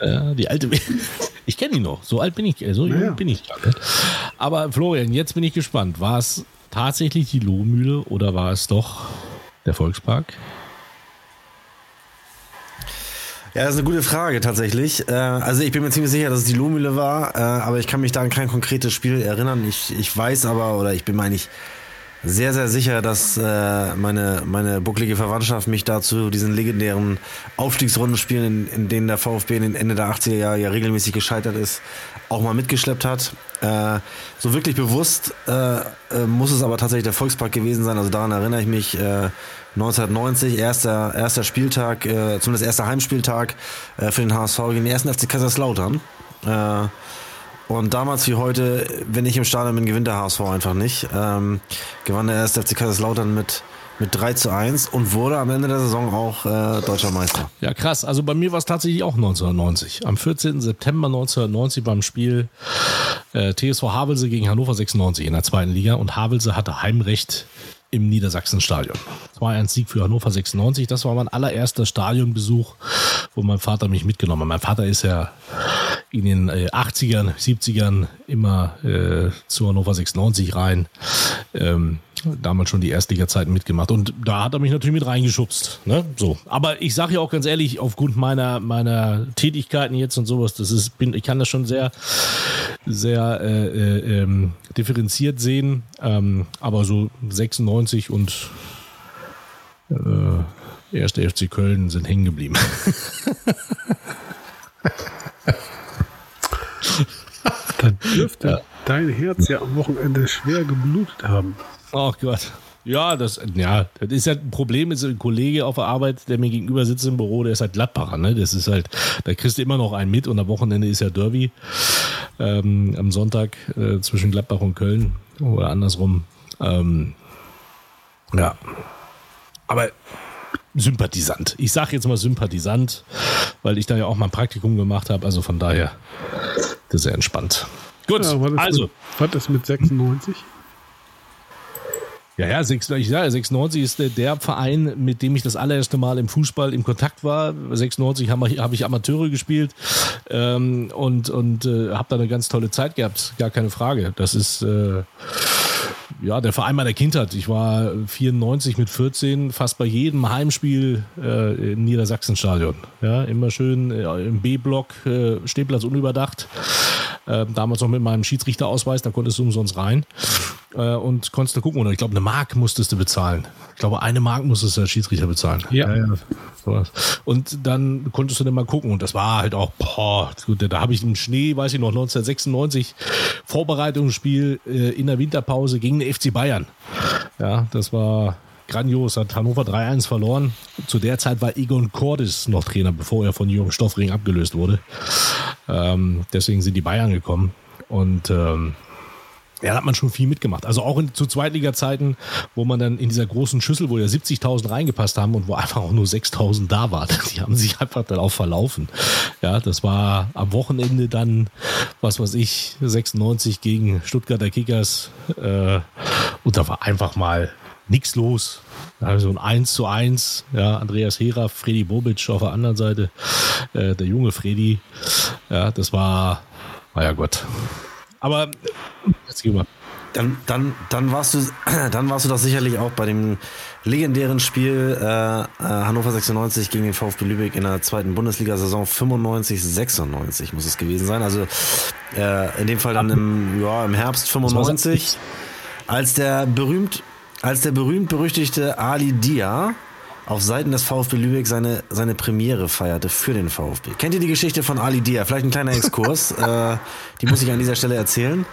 Ja, die alte. Ich kenne ihn noch. So alt bin ich. äh, So jung Ja. bin ich. gerade. Aber Florian, jetzt bin ich gespannt. War es tatsächlich die Lohmühle oder war es doch der Volkspark? Ja, das ist eine gute Frage tatsächlich. Äh, also ich bin mir ziemlich sicher, dass es die Lohmühle war, äh, aber ich kann mich da an kein konkretes Spiel erinnern. Ich, ich weiß aber, oder ich bin mir eigentlich sehr, sehr sicher, dass äh, meine, meine bucklige Verwandtschaft mich dazu diesen legendären Aufstiegsrundenspielen, in, in denen der VfB in den Ende der 80er Jahre ja regelmäßig gescheitert ist, auch mal mitgeschleppt hat. Äh, so wirklich bewusst äh, äh, muss es aber tatsächlich der Volkspark gewesen sein. Also daran erinnere ich mich. Äh, 1990, erster, erster Spieltag, äh, zumindest erster Heimspieltag äh, für den HSV gegen den ersten FC Kaiserslautern. Und damals wie heute, wenn ich im Stadion bin, gewinnt der HSV einfach nicht. Ähm, gewann der erste FC Kaiserslautern mit, mit 3 zu 1 und wurde am Ende der Saison auch äh, deutscher Meister. Ja, krass. Also bei mir war es tatsächlich auch 1990. Am 14. September 1990 beim Spiel äh, TSV Havelse gegen Hannover 96 in der zweiten Liga und Havelse hatte Heimrecht im Niedersachsenstadion. 2-1 Sieg für Hannover 96. Das war mein allererster Stadionbesuch, wo mein Vater mich mitgenommen hat. Mein Vater ist ja in den äh, 80ern, 70ern immer äh, zu Hannover 96 rein. Ähm, damals schon die Erstliga-Zeiten mitgemacht. Und da hat er mich natürlich mit reingeschubst. Ne? So. Aber ich sage ja auch ganz ehrlich, aufgrund meiner, meiner Tätigkeiten jetzt und sowas, das ist, bin, ich kann das schon sehr, sehr äh, äh, ähm, differenziert sehen. Ähm, aber so 96 und äh, erste FC Köln sind hängen geblieben. Dann dürfte dein Herz ja am Wochenende schwer geblutet haben. Oh Gott. Ja, das, ja, das ist ja ein Problem, ist ein Kollege auf der Arbeit, der mir gegenüber sitzt im Büro, der ist halt Gladbacher, ne? Das ist halt, da kriegst du immer noch einen mit und am Wochenende ist ja Derby ähm, am Sonntag äh, zwischen Gladbach und Köln oder andersrum. Ähm, ja. Aber Sympathisant. Ich sage jetzt mal Sympathisant, weil ich da ja auch mal ein Praktikum gemacht habe, also von daher, das ist sehr entspannt. Gut, Ja, war das also. Mit, was ist mit 96? Ja, ja, sechs- ich sage, 96 ist der, der Verein, mit dem ich das allererste Mal im Fußball im Kontakt war. 96 habe hab ich Amateure gespielt ähm, und, und äh, habe da eine ganz tolle Zeit gehabt, gar keine Frage. Das ist äh, ja der Verein meiner Kindheit. Ich war 94 mit 14 fast bei jedem Heimspiel äh, im Niedersachsenstadion. Ja, immer schön äh, im B-Block, äh, Stehplatz unüberdacht. Äh, damals noch mit meinem Schiedsrichterausweis, da konntest du umsonst rein äh, und konntest du gucken. Oder ich glaube, eine Mark musstest du bezahlen. Ich glaube, eine Mark musstest als Schiedsrichter bezahlen. Ja. Sowas. Und dann konntest du dann mal gucken. Und das war halt auch, boah, gut, da habe ich im Schnee, weiß ich noch, 1996 Vorbereitungsspiel äh, in der Winterpause gegen den FC Bayern. Ja, das war grandios. Hat Hannover 3-1 verloren. Zu der Zeit war Egon Cordes noch Trainer, bevor er von Jürgen Stoffring abgelöst wurde. Ähm, deswegen sind die Bayern gekommen. Und ähm, ja, da hat man schon viel mitgemacht. Also auch in, zu Zweitliga-Zeiten, wo man dann in dieser großen Schüssel, wo ja 70.000 reingepasst haben und wo einfach auch nur 6.000 da waren, die haben sich einfach dann auch verlaufen. Ja, das war am Wochenende dann, was weiß ich, 96 gegen Stuttgarter Kickers äh, und da war einfach mal nichts los. Also ein 1 zu 1, ja, Andreas Hera, Freddy Bobic auf der anderen Seite, äh, der junge Freddy. Ja, das war, naja Gott. Aber wir. Dann, dann, dann, warst du, dann warst du doch sicherlich auch bei dem legendären Spiel äh, äh, Hannover 96 gegen den VfB Lübeck in der zweiten Bundesliga-Saison 95, 96 muss es gewesen sein. Also äh, in dem Fall dann im, ja, im Herbst 95, als der berühmt, als der berühmt berüchtigte Ali Dia auf Seiten des VfB Lübeck seine, seine Premiere feierte für den VfB. Kennt ihr die Geschichte von Ali Dia? Vielleicht ein kleiner Exkurs. äh, die muss ich an dieser Stelle erzählen.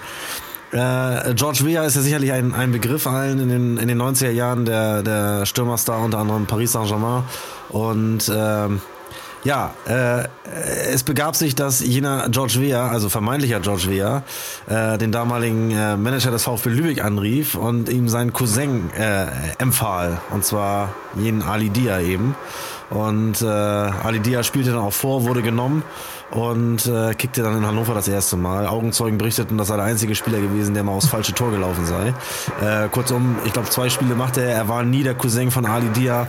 Äh, George Weah ist ja sicherlich ein, ein Begriff allen in den, in den 90er Jahren, der, der Stürmerstar unter anderem Paris Saint-Germain. Und ähm, ja, äh, es begab sich, dass jener George Weah, also vermeintlicher George Weah, äh, den damaligen äh, Manager des VfB Lübeck anrief und ihm seinen Cousin äh, empfahl. Und zwar jenen Ali Dia eben. Und äh, Ali Dia spielte dann auch vor, wurde genommen und äh, kickte dann in Hannover das erste Mal. Augenzeugen berichteten, dass er der einzige Spieler gewesen, der mal aufs falsche Tor gelaufen sei. Äh, kurzum, ich glaube, zwei Spiele machte er. Er war nie der Cousin von Ali Dia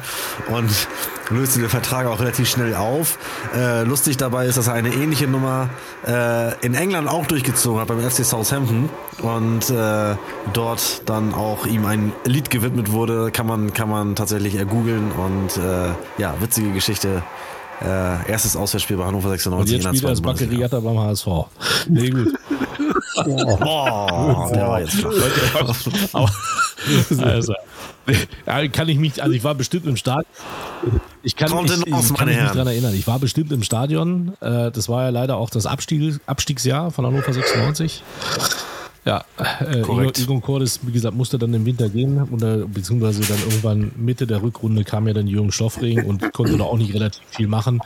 und löste den Vertrag auch relativ schnell auf. Äh, lustig dabei ist, dass er eine ähnliche Nummer äh, in England auch durchgezogen hat beim FC Southampton und äh, dort dann auch ihm ein Lied gewidmet wurde. Kann man, kann man tatsächlich ergoogeln und äh, ja, witzige Geschichte. Äh, erstes Auswärtsspiel bei Hannover Und 96 jetzt in der spielt er als. Baccariata beim HSV. Nee, gut. Oh, der war jetzt flach. Also, ja, kann ich mich, also ich war bestimmt im Stadion. Ich kann, ich, Kontenance, ich kann mich nicht dran erinnern. Ich war bestimmt im Stadion. Äh, Das war ja leider auch das Abstieg, Abstiegsjahr von Hannover 96. Ja, äh, Egon, Korrekt. Egon Cordes, wie gesagt, musste dann im Winter gehen, oder, beziehungsweise dann irgendwann Mitte der Rückrunde kam ja dann Jürgen Stoffring und konnte da auch nicht relativ viel machen.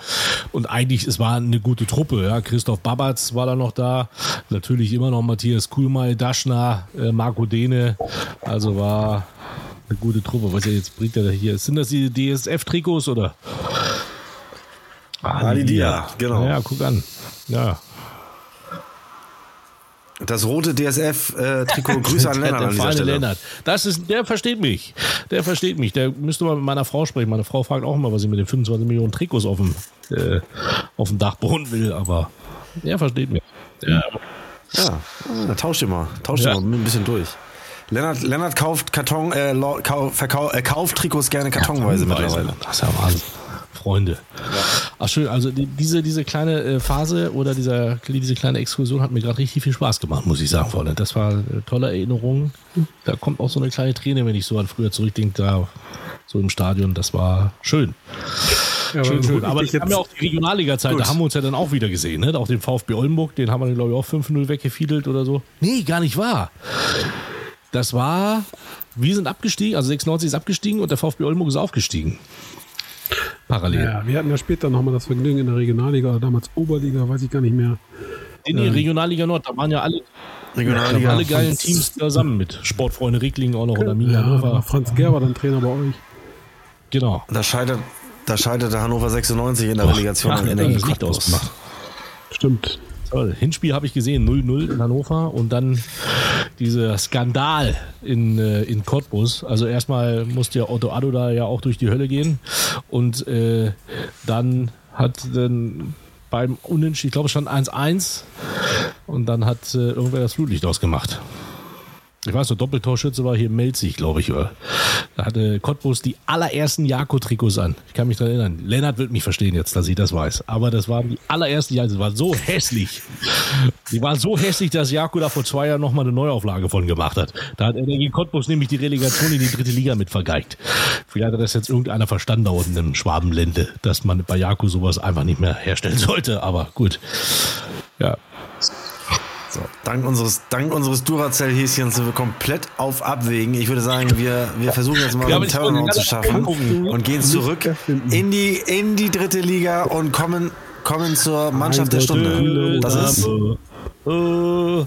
Und eigentlich, es war eine gute Truppe. Ja. Christoph Babatz war da noch da, natürlich immer noch Matthias Kuhlmeier, Daschner, äh, Marco Dehne. Also war eine gute Truppe. Was er jetzt bringt er da hier? Sind das die DSF-Trikots oder? Ah, Ali Dia, genau. Ja, guck an. Ja, Das rote DSF-Trikot, Grüße an Lennart der an dieser Stelle. Lennart. Das ist, der versteht mich. Der versteht mich. Der müsste mal mit meiner Frau sprechen. Meine Frau fragt auch immer, was sie mit den 25 Millionen Trikots auf dem, äh, auf dem Dachboden will, aber der versteht mich. Ja, Ja, ah, tausch den mal, tausch Ja. den mal ein bisschen durch. Lennart, Lennart kauft Karton, äh, lau- kau, verkau, äh, kauft Trikots gerne kartonweise mittlerweile. Das ist ja Wahnsinn. Freunde. Ach schön, also die, diese, diese kleine äh, Phase oder dieser, diese kleine Exkursion hat mir gerade richtig viel Spaß gemacht, muss ich sagen, Freunde. Das war eine tolle Erinnerung. Da kommt auch so eine kleine Träne, wenn ich so an früher zurückdenke, da so im Stadion. Das war schön. Ja, Schön, schön. ich Aber dich wir haben ja auch die Regionalliga-Zeit, da haben wir uns ja dann auch wieder gesehen, ne? Auch den VfB Oldenburg, den haben wir, glaube ich, auch 5-0 weggefiedelt oder so. Nee, gar nicht wahr. Das war wir sind abgestiegen, also 96 ist abgestiegen und der VfB Oldenburg ist aufgestiegen. Parallel. Ja, wir hatten ja später nochmal das Vergnügen in der Regionalliga oder damals Oberliga, weiß ich gar nicht mehr. In die Regionalliga Nord, da waren ja alle, Regionalliga. waren alle geilen Teams zusammen mit. Sportfreunde Rickling auch noch und Arminia Ja, Hannover. Franz Gerber, dann Trainer bei euch. Genau. Da scheitert, da scheiterte Hannover 96 in der Relegation Ach, an das Energie Cottbus. ausgemacht. Stimmt. Toll. Hinspiel habe ich gesehen, 0-0 in Hannover und dann dieser Skandal in, äh, in Cottbus. Also erstmal musste ja Otto Addo da ja auch durch die Hölle gehen und äh, dann hat dann beim Unentschieden, ich glaube es stand 1-1 und dann hat äh, irgendwer das Flutlicht ausgemacht. Ich weiß noch, Doppeltorschütze war hier Melzig, glaube ich. Oder? Da hatte Cottbus die allerersten Jako-Trikots an. Ich kann mich daran erinnern. Lennart wird mich verstehen jetzt, dass ich das weiß. Aber das waren die allerersten Jako. Die waren so hässlich. Die waren so hässlich, dass Jako da vor zwei Jahren nochmal eine Neuauflage von gemacht hat. Da hat Energie Cottbus nämlich die Relegation in die dritte Liga mit vergeigt. Vielleicht hat das jetzt irgendeiner verstanden da unten im Schwabenlände, dass man bei Jako sowas einfach nicht mehr herstellen sollte. Aber gut. Ja, So, dank unseres, dank unseres Duracell-Häschens sind wir komplett auf Abwägen. Ich würde sagen, wir, wir versuchen jetzt mal Ja, einen Turnaround zu schaffen gucken. und gehen zurück in die, in die dritte Liga und kommen, kommen zur Mannschaft der Stunde. Das ist, Dynamo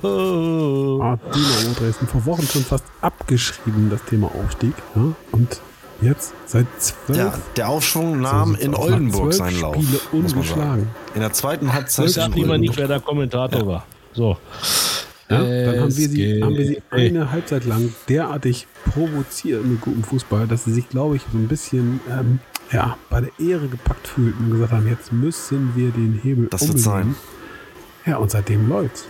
Dresden vor Wochen schon fast abgeschrieben, das Thema Aufstieg. Ja? Und jetzt seit zwölf, ja, der Aufschwung nahm in. Oldenburg seinen Lauf. Spiele ungeschlagen. In der zweiten Halbzeit. Ich sag in lieber nicht, Oldenburg. wer der Kommentator war. So. Ja, dann haben wir, sie, haben wir sie eine Halbzeit lang derartig provoziert mit gutem Fußball, dass sie sich, glaube ich, so ein bisschen ähm, ja, bei der Ehre gepackt fühlten und gesagt haben, jetzt müssen wir den Hebel Das wird sein. Ja, und seitdem läuft's.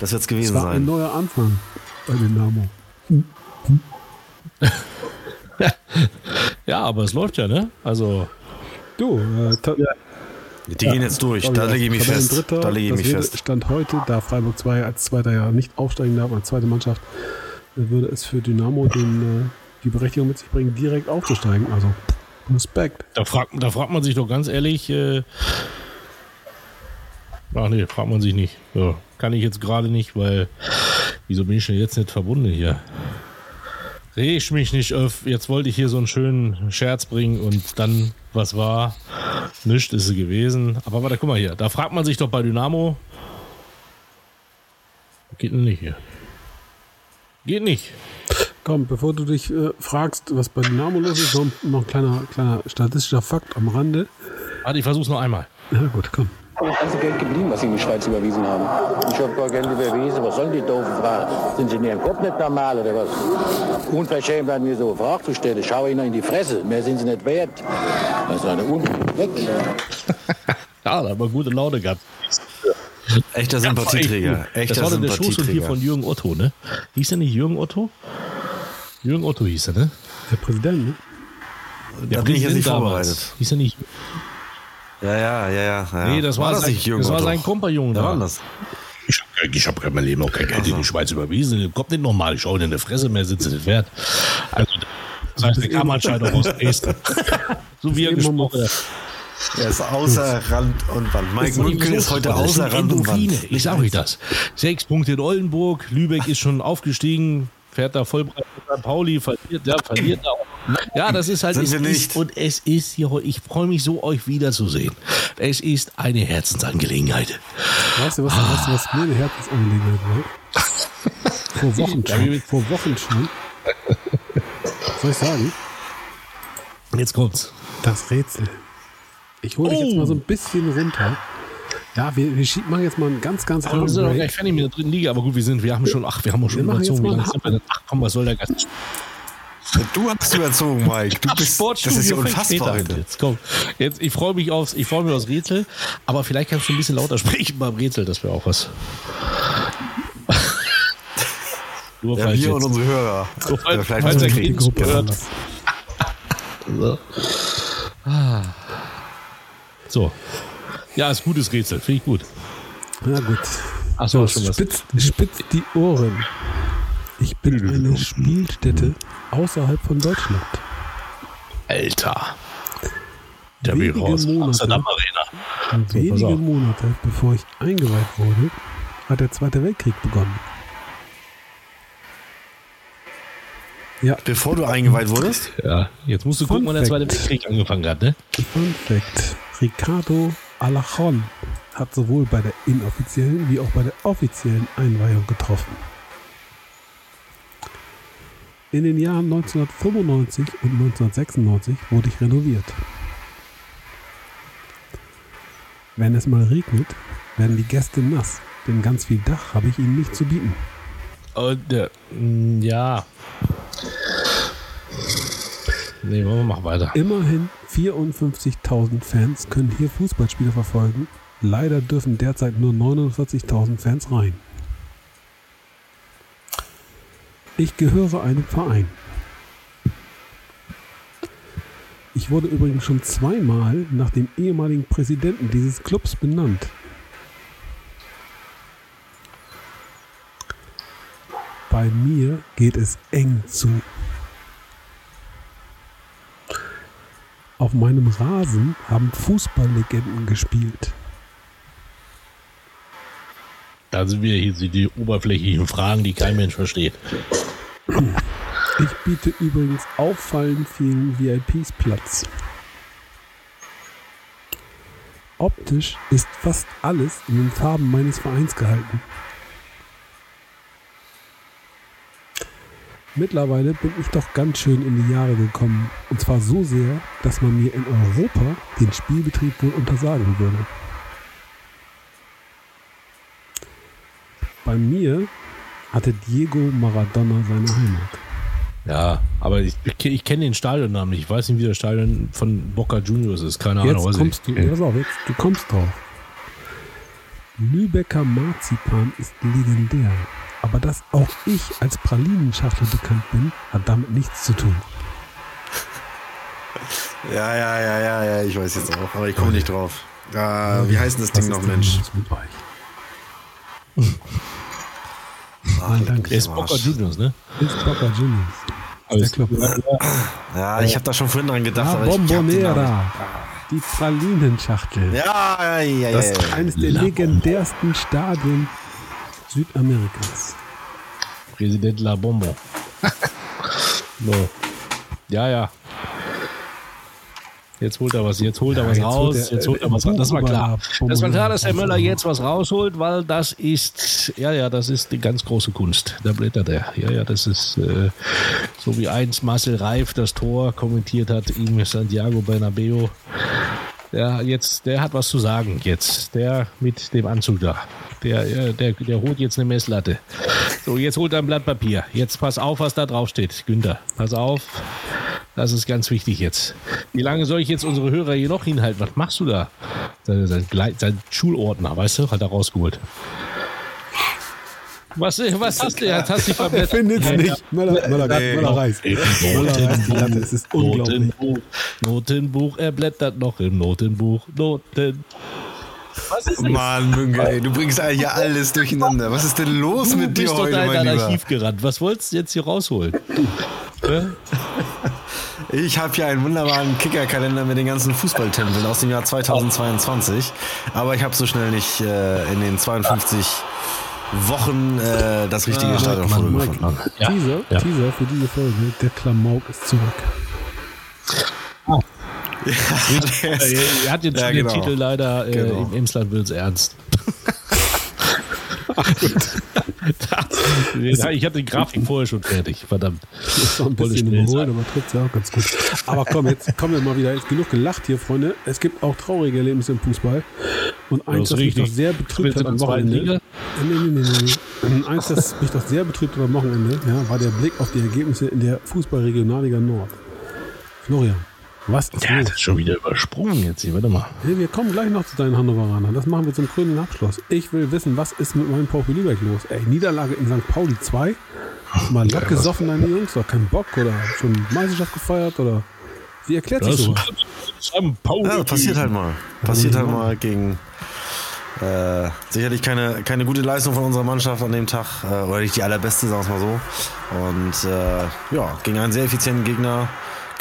Das wird's Es gewesen war ein sein. neuer Anfang bei Dynamo. Ja, aber es läuft ja, ne? Also, Du, äh, ta- Die gehen jetzt durch. Da lege ich mich fest. Tabellendritter, Da lege ich das mich fest. Stand heute, da Freiburg 2 als zweiter ja nicht aufsteigen darf, als zweite Mannschaft, würde es für Dynamo den, äh, die Berechtigung mit sich bringen, direkt aufzusteigen. Also Respekt. da fragt, da fragt man sich doch ganz ehrlich, äh, ach nee, fragt man sich nicht. So, kann ich jetzt gerade nicht, weil, wieso bin ich denn jetzt nicht verbunden hier? Reg ich mich nicht auf, jetzt wollte ich hier so einen schönen Scherz bringen und dann, was war? Nichts ist es gewesen. Aber warte, guck mal hier, da fragt man sich doch bei Dynamo, geht nicht hier? Geht nicht. Komm, bevor du dich äh, fragst, was bei Dynamo los ist, noch, noch ein kleiner, kleiner statistischer Fakt am Rande. Warte, ich versuch's noch einmal. Ja gut, komm. Das ganze Geld geblieben, was sie in die Schweiz überwiesen haben. Ich habe gar Geld überwiesen. Was sollen die doofen Fragen? Sind sie in ihrem Kopf nicht normal oder was? Unverschämt werden mir so eine Frage zu stellen. Schau ihnen in die Fresse. Mehr sind sie nicht wert. Das ist eine Un... Weg. Ja, da haben wir gute Laune gehabt. Echter Sympathieträger. Das Echter war dann der Schuss und hier von Jürgen Otto, ne? Hieß der nicht Jürgen Otto? Jürgen Otto hieß er, ne? Der Präsident, ne? Der Da bin ich jetzt nicht Präsident vorbereitet. damals. Hieß er nicht? Ja, ja, ja, ja. ja. Nee, das war, das sein, nicht Jürgen das war sein Kompagnon da. war das? Ich habe ich hab in meinem Leben noch kein Geld in die Schweiz überwiesen. Kommt nicht nochmal. Ich schaue in der Fresse, mehr sie nicht wert. Also, das heißt, der Kammerscheidung aus Dresden. so wie er gesprochen hat. Er ist außer Rand und Wand. Mike Münkel ist heute außer Rand und. Wand. Ich sag euch das. Sechs Punkte in Oldenburg. Lübeck ist schon aufgestiegen. Fährt da voll St. Pauli. Verliert, ja, verliert da auch. Ja, das ist halt, Sind es nicht. ist, und es ist hier, heute- ich freue mich so, euch wiederzusehen. Es ist eine Herzensangelegenheit. Weißt du, was, weißt du, was mir eine Herzensangelegenheit war? Vor Wochen schon. Vor Wochen schon. Soll ich sagen? Jetzt kommt's. Das Rätsel. Ich hole dich jetzt Oh. mal so ein bisschen runter. Ja, wir, wir schieben- machen jetzt mal einen ganz, ganz Aber wir harten sind noch gleich fertig mit der dritten Liga, aber gut, wir sind, wir haben schon, ach, wir haben auch schon Wir jetzt überzogen. Wie mal lange sind wir denn? Ach komm, was soll der Gast? Du hast überzogen, Mike. Du bist, das Sportstudio ist ja unfassbar heute. Jetzt komm. Jetzt, ich freue mich aufs, ich freue mich aufs Rätsel, aber vielleicht kannst du ein bisschen lauter sprechen beim Rätsel, das wäre auch was. Nur Ja, wir jetzt- und unsere Hörer. So, falls- Ja, vielleicht falls Kind Gruppe anders. So. Ah. So. Ja, ist gutes Rätsel, finde ich gut. Na gut. Ach so, schon was. Spitzt, spitzt die Ohren. Ich bin eine Spielstätte außerhalb von Deutschland. Alter. Der Wenige raus. Monate. Arena. Wenige. Monate bevor ich eingeweiht wurde, hat der Zweite Weltkrieg begonnen. Ja, Bevor du eingeweiht wurdest? Ja, jetzt musst du Fun gucken, wann der. Zweite Weltkrieg angefangen hat, ne? Fun Fact. Ricardo Alachon hat sowohl bei der inoffiziellen wie auch bei der offiziellen Einweihung getroffen. In den Jahren 1995 und 1996 wurde ich renoviert. Wenn es mal regnet, werden die Gäste nass, denn ganz viel Dach habe ich ihnen nicht zu bieten. Und, äh, mh, ja. Nee, machen weiter. Immerhin 54.000 Fans können hier Fußballspiele verfolgen. Leider dürfen derzeit nur 49.000 Fans rein. Ich gehöre einem Verein. Ich wurde übrigens schon zweimal nach dem ehemaligen Präsidenten dieses Clubs benannt. Bei mir geht es eng zu. Auf meinem Rasen haben Fußballlegenden gespielt. Da sind wir hier sind die oberflächlichen Fragen, die kein Mensch versteht. Ich biete übrigens auffallend vielen VIPs Platz. Optisch ist fast alles in den Farben meines Vereins gehalten. Mittlerweile bin ich doch ganz schön in die Jahre gekommen. Und zwar so sehr, dass man mir in Europa den Spielbetrieb wohl untersagen würde. Bei mir hatte Diego Maradona seine Heimat. Ja, aber ich, ich kenne den Stadionnamen nicht. Ich weiß nicht, wie das Stadion von Boca Juniors ist. Keine Ahnung. Jetzt weiß kommst ich. du, pass auf, jetzt, du kommst drauf. Lübecker Marzipan ist legendär. Aber dass auch ich als Pralinenschachtel bekannt bin, hat damit nichts zu tun. Ja, ja, ja, ja, ja, ich weiß jetzt auch, aber ich komme nicht drauf. Äh, wie heißt denn das Ding noch, Mensch? mit euch? Nein, danke. Er ist Boca Juniors, ne? Ist Boca Juniors. Ist der Club. Ja, ich habe da schon vorhin dran gedacht, La aber Namen Bombonera. Die Pralinenschachtel. Ja, ja, ja, ja. Das ja. ist eines der legendärsten Stadien Südamerikas. Präsident La Bonbon. no. Ja, ja. Jetzt holt er was, jetzt holt er Ja, was jetzt raus, holt er, jetzt holt er äh, was raus. Das war klar. Das war klar, dass Bomben- Möller jetzt was rausholt, weil das ist, ja, ja, das ist die ganz große Kunst. Da blättert er. Ja, ja, das ist äh, so wie einst Marcel Reif das Tor kommentiert hat, ihm Santiago Bernabeo. Ja, jetzt, der hat was zu sagen jetzt. Der mit dem Anzug da. Der, äh, der, der holt jetzt eine Messlatte. So, jetzt holt er ein Blatt Papier. Jetzt pass auf, was da drauf steht. Günther, pass auf. Das ist ganz wichtig jetzt. Wie lange soll ich jetzt unsere Hörer hier noch hinhalten? Was machst du da? Sein, sein, sein Schulordner, weißt du, hat er rausgeholt. Was, was hast du? Jetzt hast du dich Er findet es nicht. Möller, Möller, Möller reißt. Möller reißt die Latte. Es ist unglaublich. Notenbuch, Notenbuch, er blättert noch im Notenbuch. Noten. Was ist denn? Mann, Münge, ey, du bringst ja alles durcheinander. Was ist denn los Du mit dir bist doch heute, da in mein dein Lieber? Archiv gerannt. Was wolltest du jetzt hier rausholen? Ich habe hier einen wunderbaren Kickerkalender mit den ganzen Fußballtempeln aus dem Jahr 2022. Aber ich habe so schnell nicht äh, in den 52 Wochen äh, das richtige Stadionfoto Mike, gefunden. Ja, Teaser, ja. Teaser für diese Folge. Der Klamauk ist zurück. Äh, Er hat jetzt Ja, den genau. Titel leider äh, Genau. im Emsland wird's ernst. Da- ich hatte die Grafik vorher schon fertig, verdammt. Ist doch ein bisschen aber ja auch ganz gut. Aber komm, jetzt kommen wir mal wieder. Jetzt genug gelacht hier, Freunde. Es gibt auch traurige Erlebnisse im Fußball. Und eins, ist das mich doch sehr betrübt hat am Wochenende. Nee, nee, nee, nee, nee. Eins, das mich doch sehr betrübt hat am Wochenende, ja, war der Blick auf die Ergebnisse in der Fußballregionalliga Nord. Florian, was ist Der los? hat schon wieder übersprungen jetzt hier, warte mal. Hey, wir kommen gleich noch zu deinen Hannoveranern. Das machen wir zum krönenden Abschluss. Ich will wissen, was ist mit meinem VfB Lübeck los? Ey, Niederlage in St. Pauli 2. Mal lock gesoffen, deine Jungs. Oder keinen Bock? Oder schon Meisterschaft gefeiert? Oder wie erklärt sich Das sowas? St. Pauli. Ja, passiert halt mal. Passiert halt mal gegen äh, sicherlich keine, keine gute Leistung von unserer Mannschaft an dem Tag. Äh, oder nicht die allerbeste, sagen wir es mal so. Und äh, ja, gegen einen sehr effizienten Gegner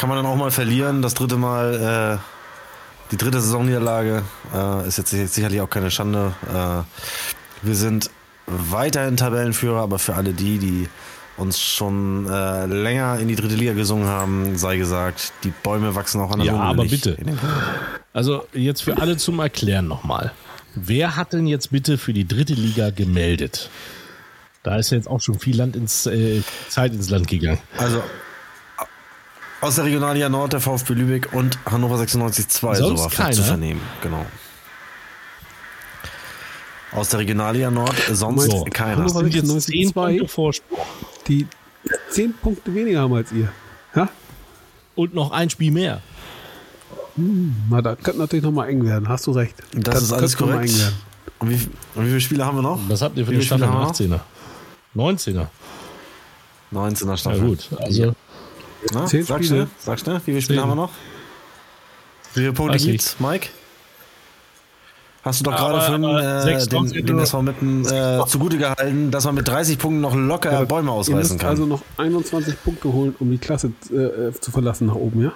kann man dann auch mal verlieren. Das dritte Mal, äh, die dritte Saisonniederlage äh, ist jetzt sicherlich auch keine Schande. Äh, wir sind weiterhin Tabellenführer, aber für alle die, die uns schon äh, länger in die dritte Liga gesungen haben, sei gesagt, die Bäume wachsen auch an der Ja, Lunge aber bitte. Also jetzt für alle zum Erklären nochmal. Wer hat denn jetzt bitte für die dritte Liga gemeldet? Da ist ja jetzt auch schon viel Land ins, äh, Zeit ins Land gegangen. Also aus der Regionalliga Nord der VfB Lübeck und Hannover 96 2, Sonst so war keiner? zu vernehmen. Genau. Aus der Regionalliga Nord sonst So, keiner. Hannover Sind jetzt 96 zehn zwei. Punkte Vorsprung. Die zehn Punkte weniger haben als ihr. Ja? Und noch ein Spiel mehr. Na, das könnte natürlich nochmal eng werden. Hast du recht. Das, ist alles könnte noch mal korrekt. eng werden. Und wie, und wie viele Spiele haben wir noch? Was habt ihr für Wie eine Staffel? Spiele haben 18er. 19er. 19er Ja Staffel. gut. Also Na, Zehn sag Spiele. schnell, sag schnell, wie viele Spiele Zehn. haben wir noch? Wie viele Punkte Weiß gibt's, Mike? Hast du doch gerade vorhin aber äh, den, den SV Mitten äh, zugute gehalten, dass man mit 30 Punkten noch locker Bäume Ihr ausreißen müsst kann. also noch 21 Punkte holen, um die Klasse äh, zu verlassen nach oben, ja?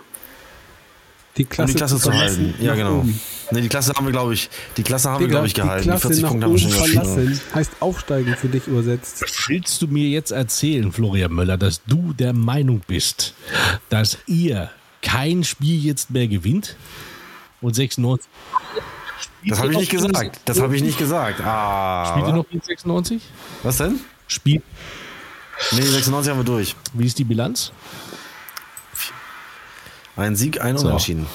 Die um Klasse, die Klasse zu halten. Ja, genau. oben. Ne, die Klasse haben wir, glaube ich, die Klasse haben wir, Digga, glaube ich, gehalten. Die Die, Klasse 40 nach Punkte haben wir schon verlassen heißt aufsteigen für dich übersetzt. willst du mir jetzt erzählen, Florian Möller, dass du der Meinung bist, dass ihr kein Spiel jetzt mehr gewinnt? Und 96. Das habe ich nicht gesagt. Das habe ich nicht gesagt. Spielt ihr Ah. noch gegen 96? Was denn? Spiel. Nee, 96 haben wir durch. Wie ist die Bilanz? Ein Sieg, ein So. Unentschieden.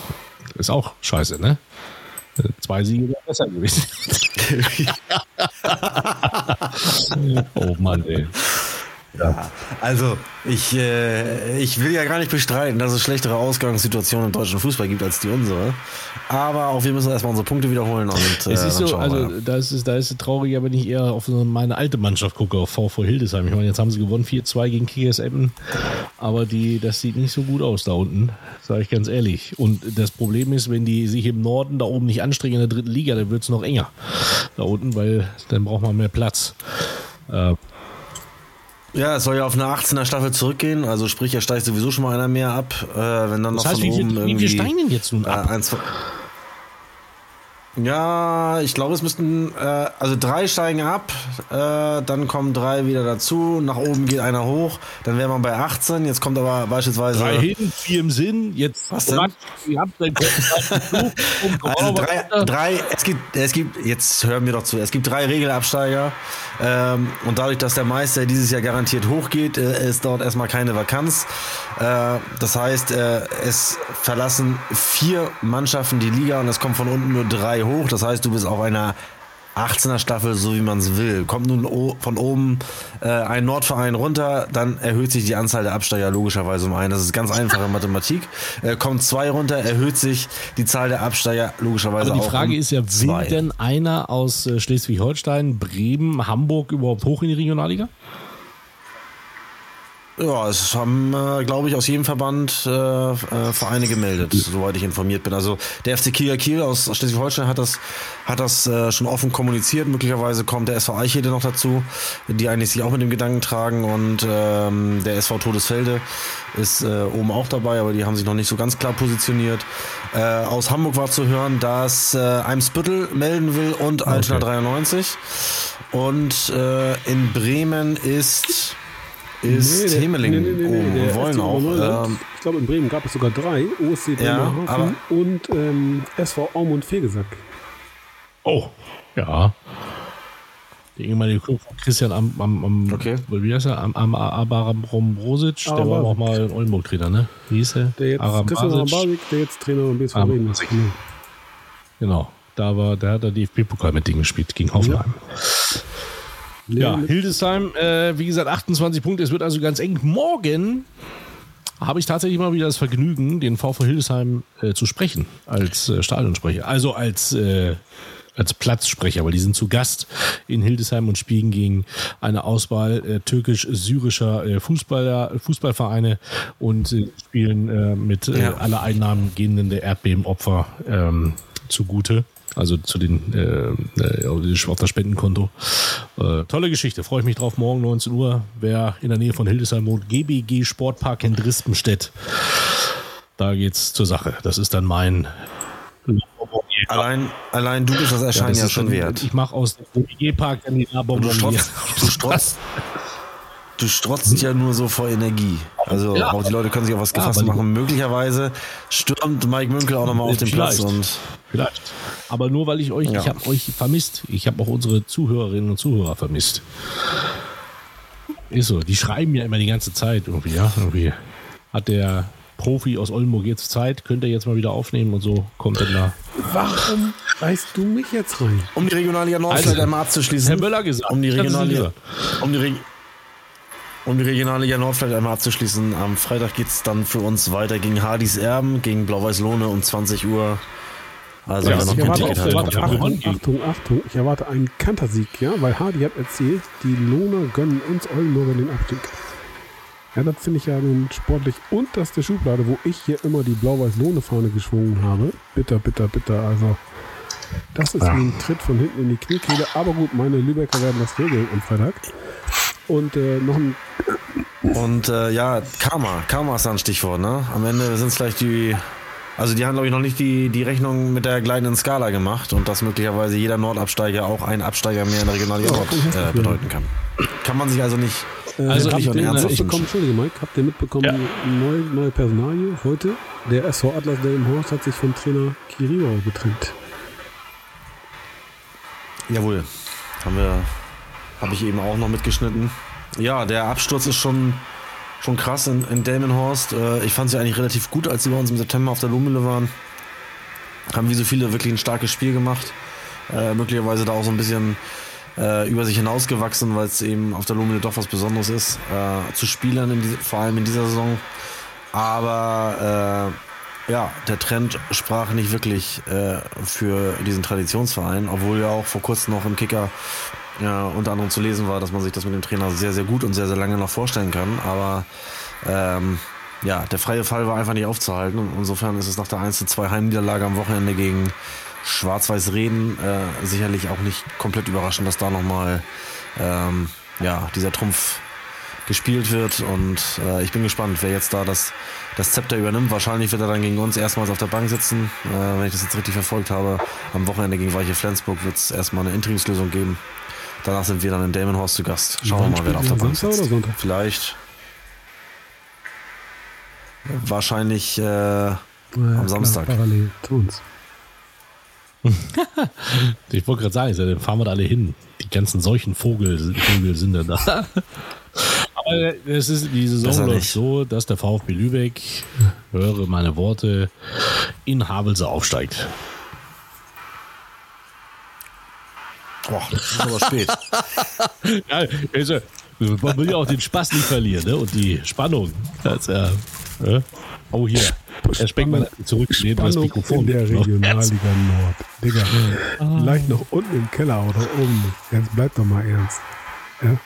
Ist auch scheiße, ne? Zwei Siege wäre besser gewesen. oh Mann, ey. Also, ich, äh, ich will ja gar nicht bestreiten, dass es schlechtere Ausgangssituationen im deutschen Fußball gibt als die unsere. Aber auch wir müssen erstmal unsere Punkte wiederholen. Und, äh, Es ist so, wir also da ist es, da ist es trauriger, wenn ich eher auf meine alte Mannschaft gucke, auf VV Hildesheim. Ich meine, jetzt haben sie gewonnen 4-2 gegen Kies Emmen, aber die, das sieht nicht so gut aus da unten, sage ich ganz ehrlich. Und das Problem ist, wenn die sich im Norden da oben nicht anstrengen in der dritten Liga, dann wird es noch enger da unten, weil dann braucht man mehr Platz. Äh, Ja, es soll ja auf eine 18er Staffel zurückgehen. Also sprich, er steigt sowieso schon mal einer mehr ab. Äh, wenn dann das noch heißt, von wie viel, oben wie irgendwie... viel steigen denn jetzt nun Äh, ab? eins von- ja, ich glaube, es müssten, äh, also drei steigen ab, äh, dann kommen drei wieder dazu, nach oben geht einer hoch, dann wäre man bei 18, jetzt kommt aber beispielsweise... Drei hin, vier im Sinn, jetzt Was denn? ihr habt dann Also drei, drei es, gibt, es gibt, jetzt hören wir doch zu, es gibt drei Regelabsteiger ähm, und dadurch, dass der Meister dieses Jahr garantiert hochgeht, äh, ist dort erstmal keine Vakanz. Äh, das heißt, äh, es verlassen vier Mannschaften die Liga und es kommen von unten nur drei hoch. Das heißt, du bist auf einer 18er Staffel, so wie man es will. Kommt nun von oben äh, ein Nordverein runter, dann erhöht sich die Anzahl der Absteiger logischerweise um einen. Das ist ganz einfache Mathematik. Äh, kommt zwei runter, erhöht sich die Zahl der Absteiger logischerweise Aber die auch Frage um ist ja, will zwei. denn einer aus äh, Schleswig-Holstein, Bremen, Hamburg überhaupt hoch in die Regionalliga? Ja, es haben, äh, glaube ich, aus jedem Verband äh, äh, Vereine gemeldet, soweit ich informiert bin. Also der FC Kiel Kiel aus Schleswig-Holstein hat das, hat das äh, schon offen kommuniziert. Möglicherweise kommt der SV Eichede noch dazu, die eigentlich sich auch mit dem Gedanken tragen. Und ähm, der SV Todesfelde ist äh, oben auch dabei, aber die haben sich noch nicht so ganz klar positioniert. Äh, aus Hamburg war zu hören, dass äh, Eimsbüttel melden will und Altena 93. Und äh, in Bremen ist ist der- Hemeling nee, nee, nee, oben und wollen auch. Ähm, ich glaube, in Bremen gab es sogar drei. OSC Ja, Bremerhaven aber- und ähm, SV Aumund Fegesack. Oh, ja. Der ehemalige Club von Christian am, am, am Okay. wie heißt er? Am, am Abaram Rombrosic, der war auch mal in Oldenburg Trainer, ne? Wie hieß er? Der jetzt Christian Arambasic. Der jetzt Trainer beim BSV. Bremen ist. Genau. Da war, der hat der DFB-Pokal mit Ding gespielt, gegen Hoffenheim. Ja, mit- Hildesheim, äh, wie gesagt, 28 Punkte. Es wird also ganz eng. Morgen habe ich tatsächlich mal wieder das Vergnügen, den VV Hildesheim äh, zu sprechen als äh, Stadionsprecher. Also als, äh, als Platzsprecher, weil die sind zu Gast in Hildesheim und spielen gegen eine Auswahl äh, türkisch-syrischer äh, Fußballer, Fußballvereine und äh, spielen mit Ja. aller Einnahmen gehenden der Erdbebenopfer ähm, zugute. Also zu den äh, äh, auf das Spendenkonto. Äh, tolle Geschichte, freue ich mich drauf. Morgen 19 Uhr, wer in der Nähe von Hildesheim wohnt, GBG Sportpark in Drispenstedt. Da geht's zur Sache. Das ist dann mein. allein, allein du bist das Erscheinen das ja, schon wert. Ich mache aus dem GBG Park dann die Du Nahbonbon strotzt, du strotzt, du strotzt ja nur so vor Energie. Also Ja. auch die Leute können sich auf was gefasst die- machen. Möglicherweise stürmt Mike Münkel auch nochmal auf den Platz Vielleicht. und Vielleicht. Aber nur weil ich euch, Ja. ich habe euch vermisst. Ich habe auch unsere Zuhörerinnen und Zuhörer vermisst. Ist so. Die schreiben ja immer die ganze Zeit irgendwie, ja. Irgendwie hat der Profi aus Oldenburg jetzt Zeit, könnt ihr jetzt mal wieder aufnehmen und so kommt dann da. Warum reißt du mich jetzt rein? um die Regionalliga Nord Also, einmal abzuschließen. Herr Möller gesagt. Um die Regionalliga, um die, Reg um die Regionalliga Nord vielleicht einmal abzuschließen. Am Freitag geht es dann für uns weiter gegen Hardys Erben, gegen Blau-Weiß Lohne um 20 Uhr. Also Ja, noch Ich erwarte, Ticket warte, vorbei. Achtung, Achtung, Achtung, ich erwarte einen Kantersieg, ja, weil Hardy hat erzählt, die Lohner gönnen uns Oldenburger den Abstieg. Ja, das finde ich ja nun sportlich unterste Schublade, wo ich hier immer die Blau-Weiß-Lohne-Fahne geschwungen habe. Bitter, bitter, bitter. Also, das ist wie ein Tritt von hinten in die Kniekehle. Aber gut, meine Lübecker werden das regeln am Freitag. Und äh, noch ein Und äh, ja, Karma. Karma ist da ein Stichwort, ne? Am Ende sind es vielleicht die. Also die haben, glaube ich, noch nicht die, die Rechnung mit der gleitenden Skala gemacht und dass möglicherweise jeder Nordabsteiger auch einen Absteiger mehr in der Regionalliga Ja, Nord und hässlich äh, bedeuten kann. Kann man sich also nicht Äh, Also habt ich äh, mitbekommen, Entschuldige Mike, habt ihr mitbekommen, Ja. neue, neue Personalie heute? Der SV Atlas Delmenhorst hat sich vom Trainer Kiribau getrennt. Jawohl. Haben wir, habe ich eben auch noch mitgeschnitten. Ja, der Absturz ist schon, schon krass in, in Delmenhorst. Äh, ich fand sie eigentlich relativ gut, als sie bei uns im September auf der Lohmühle waren. Haben wie so viele wirklich ein starkes Spiel gemacht. Äh, möglicherweise da auch so ein bisschen äh, über sich hinausgewachsen, weil es eben auf der Lohmühle doch was Besonderes ist, äh, zu spielen, in diese, vor allem in dieser Saison. Aber äh, ja, der Trend sprach nicht wirklich äh, für diesen Traditionsverein, obwohl ja auch vor kurzem noch im Kicker ja, unter anderem zu lesen war, dass man sich das mit dem Trainer sehr, sehr gut und sehr, sehr lange noch vorstellen kann. Aber ähm, ja, der freie Fall war einfach nicht aufzuhalten. Und insofern ist es nach der 1 zu 2 Heimniederlage am Wochenende gegen Schwarz-Weiß Reden äh, sicherlich auch nicht komplett überraschend, dass da nochmal ähm, ja, dieser Trumpf gespielt wird und äh, ich bin gespannt, wer jetzt da das, das Zepter übernimmt. Wahrscheinlich wird er dann gegen uns erstmals auf der Bank sitzen, äh, wenn ich das jetzt richtig verfolgt habe. Am Wochenende gegen Weiche Flensburg wird es erstmal eine Interimslösung geben. Danach sind wir dann in Delmenhorst zu Gast. Schauen Wann wir mal, wer da auf der Bank sitzt. Vielleicht wahrscheinlich äh, Ja, Am Samstag. Parallel zu uns. Ich wollte gerade sagen, dann fahren wir da alle hin. Ganzen solchen Vogel, Vögel sind da. Aber es ist, die Saison läuft so, dass der VfB Lübeck, höre meine Worte, in Havelse aufsteigt. boah, das ist aber spät. Ja, also, man will ja auch den Spaß nicht verlieren, ne? Und die Spannung. Das, äh, ne? Oh, hier. Herr Speckmann hat zurückgelehnt, weil das Mikrofon in der noch- Regionalliga Nord. Digga, vielleicht noch unten im Keller oder oben. Jetzt bleibt doch mal ernst. Ja?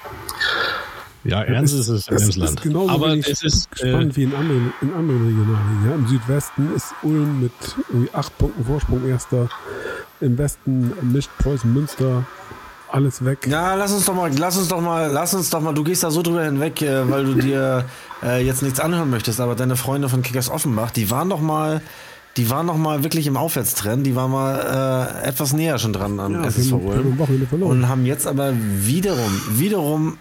Ja, ernst ist es im Es Land. ist genauso Aber es ist äh, spannend wie in anderen, in anderen Regionalligen. Ja? Im Südwesten ist Ulm mit irgendwie acht Punkten Vorsprung erster. Im Westen mischt Preußen Münster alles weg. Ja, lass uns doch mal, lass uns doch mal, lass uns doch mal, du gehst da so drüber hinweg, äh, weil du dir äh, jetzt nichts anhören möchtest, aber deine Freunde von Kickers Offenbach, die waren doch mal, die waren doch mal wirklich im Aufwärtstrend, die waren mal äh, etwas näher schon dran an Ja, SSV am Ulm und haben jetzt aber wiederum, wiederum,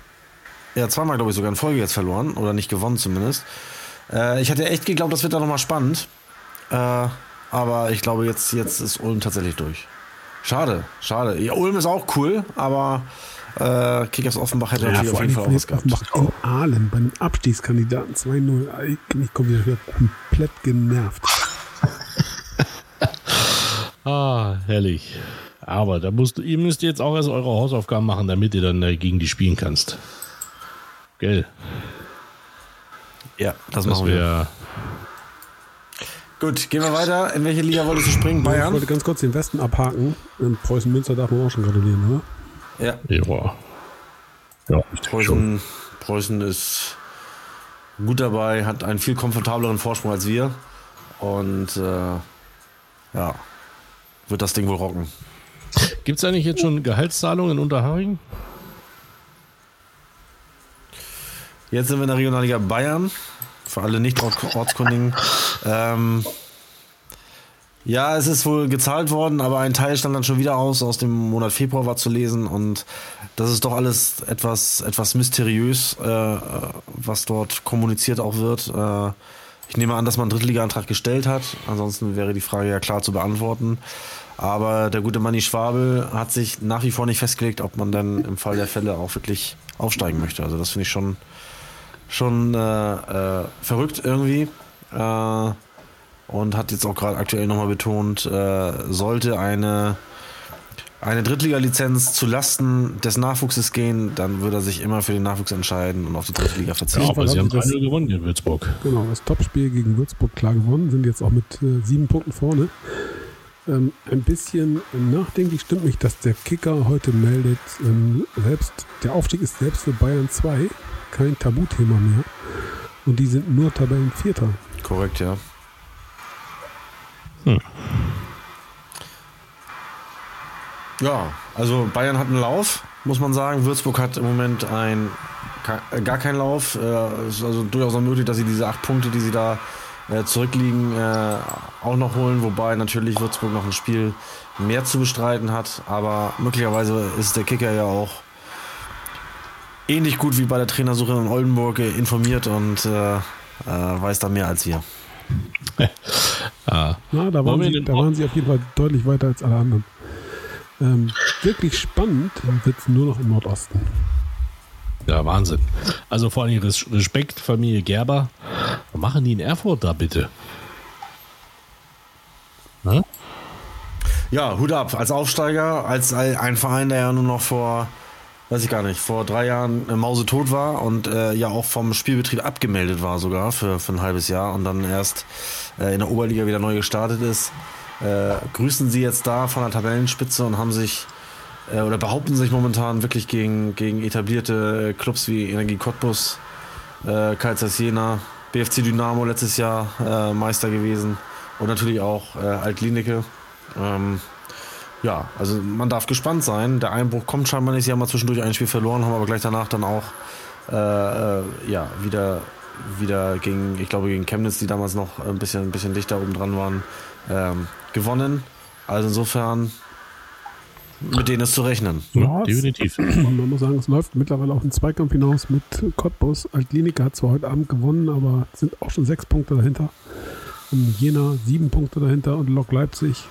ja zweimal glaube ich sogar in Folge jetzt verloren oder nicht gewonnen zumindest. Äh, ich hatte echt geglaubt, das wird da nochmal spannend, äh, aber ich glaube jetzt, jetzt ist Ulm tatsächlich durch. Schade, schade. Ja, Ulm ist auch cool, aber äh, Kickers Offenbach hätte natürlich auf jeden Fall auch was gehabt. Offenbach in Aalen bei einem Abstiegskandidaten 2-0. Ich, ich komme wieder, wieder komplett genervt. Ah, herrlich. Aber da musst du, ihr müsst jetzt auch erst eure Hausaufgaben machen, damit ihr dann äh, gegen die spielen kannst. Gell? Ja, das, Das machen wir. Gut, gehen wir weiter. In welche Liga wolltest du springen? Ich Bayern? wollte ganz kurz den Westen abhaken. In Preußen Münster darf man auch schon gratulieren, oder? Ja, Ja. Ja, Preußen, Preußen ist gut dabei, hat einen viel komfortableren Vorsprung als wir. Und äh, ja, wird das Ding wohl rocken. Gibt es eigentlich jetzt schon Gehaltszahlungen in Unterhaching? Jetzt sind wir in der Regionalliga Bayern. Für alle nicht ortskundigen. Ähm, Ja, es ist wohl gezahlt worden, aber ein Teil stand dann schon wieder aus, aus dem Monat Februar war zu lesen und das ist doch alles etwas, etwas mysteriös, äh, was dort kommuniziert auch wird. Äh, ich nehme an, dass man einen Drittliga-Antrag gestellt hat, ansonsten wäre die Frage ja klar zu beantworten. Aber der gute Manni Schwabel hat sich nach wie vor nicht festgelegt, ob man dann im Fall der Fälle auch wirklich aufsteigen möchte. Also das finde ich schon, schon äh, äh, verrückt irgendwie. Äh, und hat jetzt auch gerade aktuell nochmal betont, äh, sollte eine, eine Drittliga-Lizenz zu Lasten des Nachwuchses gehen, dann würde er sich immer für den Nachwuchs entscheiden und auf die Drittliga verzichten. Ja, aber sie haben das- 3 gewonnen in Würzburg. Genau, das Topspiel gegen Würzburg klar gewonnen, sind jetzt auch mit äh, sieben Punkten vorne. Ähm, ein bisschen nachdenklich stimmt mich, dass der Kicker heute meldet, ähm, selbst der Aufstieg ist selbst für Bayern 2 kein Tabuthema mehr. Und die sind nur Tabellenvierter. Korrekt, ja. Ja, also Bayern hat einen Lauf, muss man sagen. Würzburg hat im Moment ein, äh, gar keinen Lauf. Äh, Es ist also durchaus auch möglich, dass sie diese acht Punkte, die sie da äh, zurückliegen, äh, auch noch holen. Wobei natürlich Würzburg noch ein Spiel mehr zu bestreiten hat. Aber möglicherweise ist der Kicker ja auch ähnlich gut wie bei der Trainersuche in Oldenburg informiert und äh, äh, weiß da mehr als wir. Ah, Na, da waren, wir sie, da waren sie auf jeden Fall deutlich weiter als alle anderen. Ähm, wirklich spannend wird es nur noch im Nordosten. ja, Wahnsinn. Also vor allem Res- Respekt, Familie Gerber. Was machen die in Erfurt da bitte? Na? Ja, Hut ab. Als Aufsteiger, als ein Verein, der ja nur noch vor, weiß ich gar nicht, vor drei Jahren äh, mausetot war und äh, ja auch vom Spielbetrieb abgemeldet war sogar für, für ein halbes Jahr und dann erst äh, in der Oberliga wieder neu gestartet ist. Äh, grüßen sie jetzt da von der Tabellenspitze und haben sich äh, oder behaupten sich momentan wirklich gegen, gegen etablierte Clubs wie Energie Cottbus, äh, Kaisers Jena, BFC Dynamo letztes Jahr äh, Meister gewesen und natürlich auch äh, Altlinike. Ähm, ja, also man darf gespannt sein. Der Einbruch kommt scheinbar nicht. Sie haben mal zwischendurch ein Spiel verloren, haben aber gleich danach dann auch äh, äh, ja, wieder, wieder gegen, ich glaube gegen Chemnitz, die damals noch ein bisschen, ein bisschen dichter oben dran waren, ähm, gewonnen. Also insofern mit denen ist zu rechnen. Ja, definitiv. Man muss sagen, es läuft mittlerweile auf den Zweikampf hinaus mit Cottbus. Altlinika hat zwar heute Abend gewonnen, aber es sind auch schon sechs Punkte dahinter. Und Jena sieben Punkte dahinter und Lok Leipzig,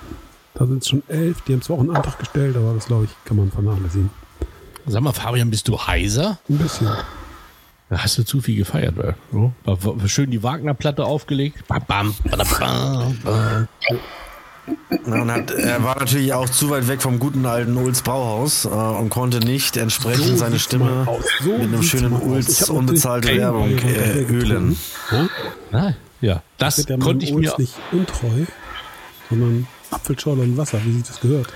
da sind es schon elf. Die haben zwar auch einen Antrag gestellt, aber das glaube ich, kann man vernachlässigen. Sag mal, Fabian, bist du heiser? Ein bisschen. Da hast du zu viel gefeiert, war- war schön die Wagner-Platte aufgelegt. Bam, bam, bam, bam. Und hat, er war natürlich auch zu weit weg vom guten alten Ulz Brauhaus äh, und konnte nicht entsprechend So seine Stimme. So mit einem schönen Ulz unbezahlte Werbung äh, ölen. Ja? Ah, ja, das konnte ich Olds mir, nicht untreu, sondern Apfelschorle und Wasser, wie sich das gehört.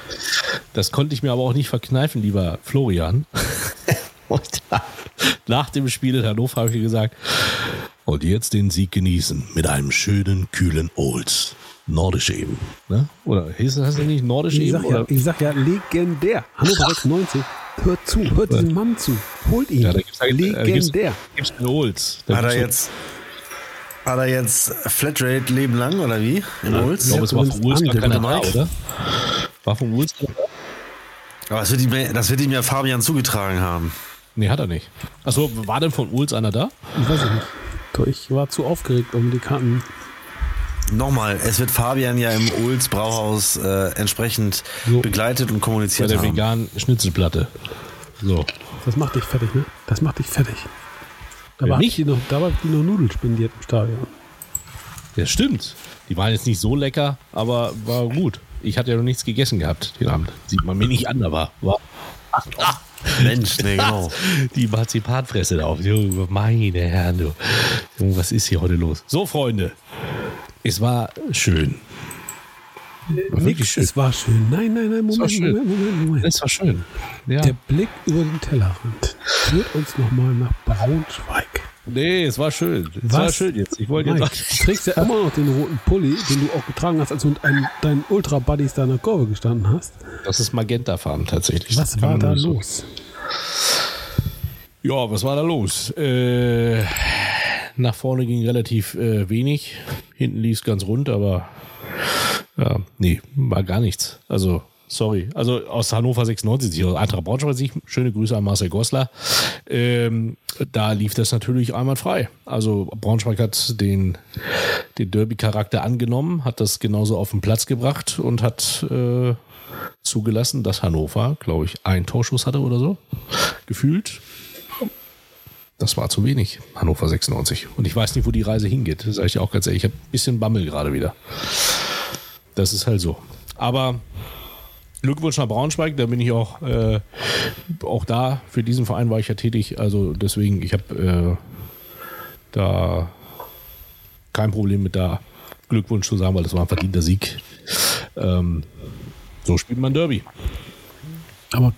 das konnte ich mir aber auch nicht verkneifen, lieber Florian. Und da, nach dem Spiel in Hannover habe ich gesagt, und jetzt den Sieg genießen mit einem schönen, kühlen Olds. Nordisch eben. Ne? Oder hieß das, nicht nordisch Ich eben? sag, ja, Oder? ich sag ja, legendär. Hannover 96. Hört zu, hört diesen Mann zu. Holt ihn. Ja, da gibt's, da gibt's, legendär. gibt's einen Olds. Da Hat er jetzt, hat er jetzt Flatrate Leben lang oder wie? In Ich Ulz? glaube, es war vom Wolves gar der da, Mike. oder? War vom da? Aber das wird, ihm, das wird ihm ja Fabian zugetragen haben. Nee, hat er nicht. Achso, war denn von Wolves einer da? Ich weiß es nicht. Doch, Ich war zu aufgeregt, um die Karten. Nochmal, es wird Fabian ja im Ulz Brauhaus äh, entsprechend So. begleitet und Bei kommuniziert der haben. veganen Schnitzelplatte. So. Das macht dich fertig, ne? Das macht dich fertig. Da war mich? die noch, da war die noch Nudeln spendiert im Stadion. Ja, stimmt. Die waren jetzt nicht so lecker, aber war gut. Ich hatte ja noch nichts gegessen gehabt den Abend. Sieht man mir nicht an, aber war. Ach, ach. Mensch, nee, genau. Die Marzipanfresse da auf. Junge, Meine Herren, du. Junge, was ist hier heute los? So, Freunde. Es war schön. Schön. Es war schön. Nein, nein, nein, Moment, schön. Moment, Moment, Moment. Es war schön. Ja. Der Blick über den Tellerrand führt uns nochmal nach Braunschweig. Nee, es war schön. Es war schön jetzt. Ich wollte jetzt du trägst ja immer noch den roten Pulli, den du auch getragen hast, als du mit einem, deinen Ultra-Buddies da in der Kurve gestanden hast. Das ist Magentafarben tatsächlich. Was war da so- los? Ja, was war da los? Äh, nach vorne ging relativ äh, wenig. Hinten lief es ganz rund, aber ja, nee, war gar nichts. Also, sorry. Also aus Hannover 96, aus Eintracht Braunschweig, schöne Grüße an Marcel Goslar. Ähm, da lief das natürlich einmal frei. Also Braunschweig hat den, den Derby-Charakter angenommen, hat das genauso auf den Platz gebracht und hat äh, zugelassen, dass Hannover, glaube ich, einen Torschuss hatte oder so. Gefühlt. Das war zu wenig, Hannover 96. Und ich weiß nicht, wo die Reise hingeht. Das sage ich auch ganz ehrlich. Ich habe ein bisschen Bammel gerade wieder. Das ist halt so. Aber Glückwunsch nach Braunschweig, da bin ich auch, äh, auch da, für diesen Verein war ich ja tätig. Also deswegen, ich habe äh, da kein Problem mit da Glückwunsch zu sagen, weil das war ein verdienter Sieg. Ähm, so spielt man Derby. Aber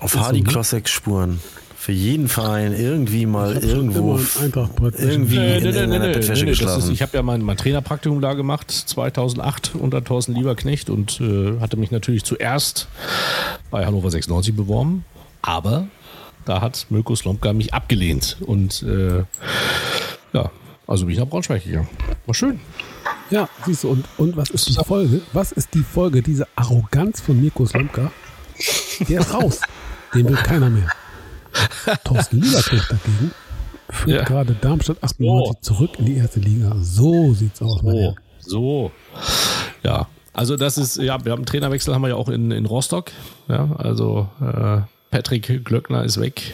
Auf Hardy Klossek Spuren. Für jeden Verein irgendwie mal irgendwo irgendwie Nee, nee, in nee, einer Bettwäsche ist, ich habe ja mein, mein Trainerpraktikum da gemacht, 2008 unter Thorsten Lieberknecht und äh, hatte mich natürlich zuerst bei Hannover 96 beworben, aber da hat Mirko Slomka mich abgelehnt und äh, ja, also bin ich nach Braunschweig gegangen. War schön. Ja, siehst du, und, und was ist die Folge? Was ist die Folge dieser Arroganz von Mirko Slomka? Der ist raus. Den will keiner mehr. Thorsten Lieberknecht dagegen führt Ja. gerade Darmstadt 98 zurück in die erste Liga. So sieht's aus, So, so. Ja, also das ist, ja, wir haben einen Trainerwechsel haben wir ja auch in, in Rostock. Ja, also äh, Patrick Glöckner ist weg.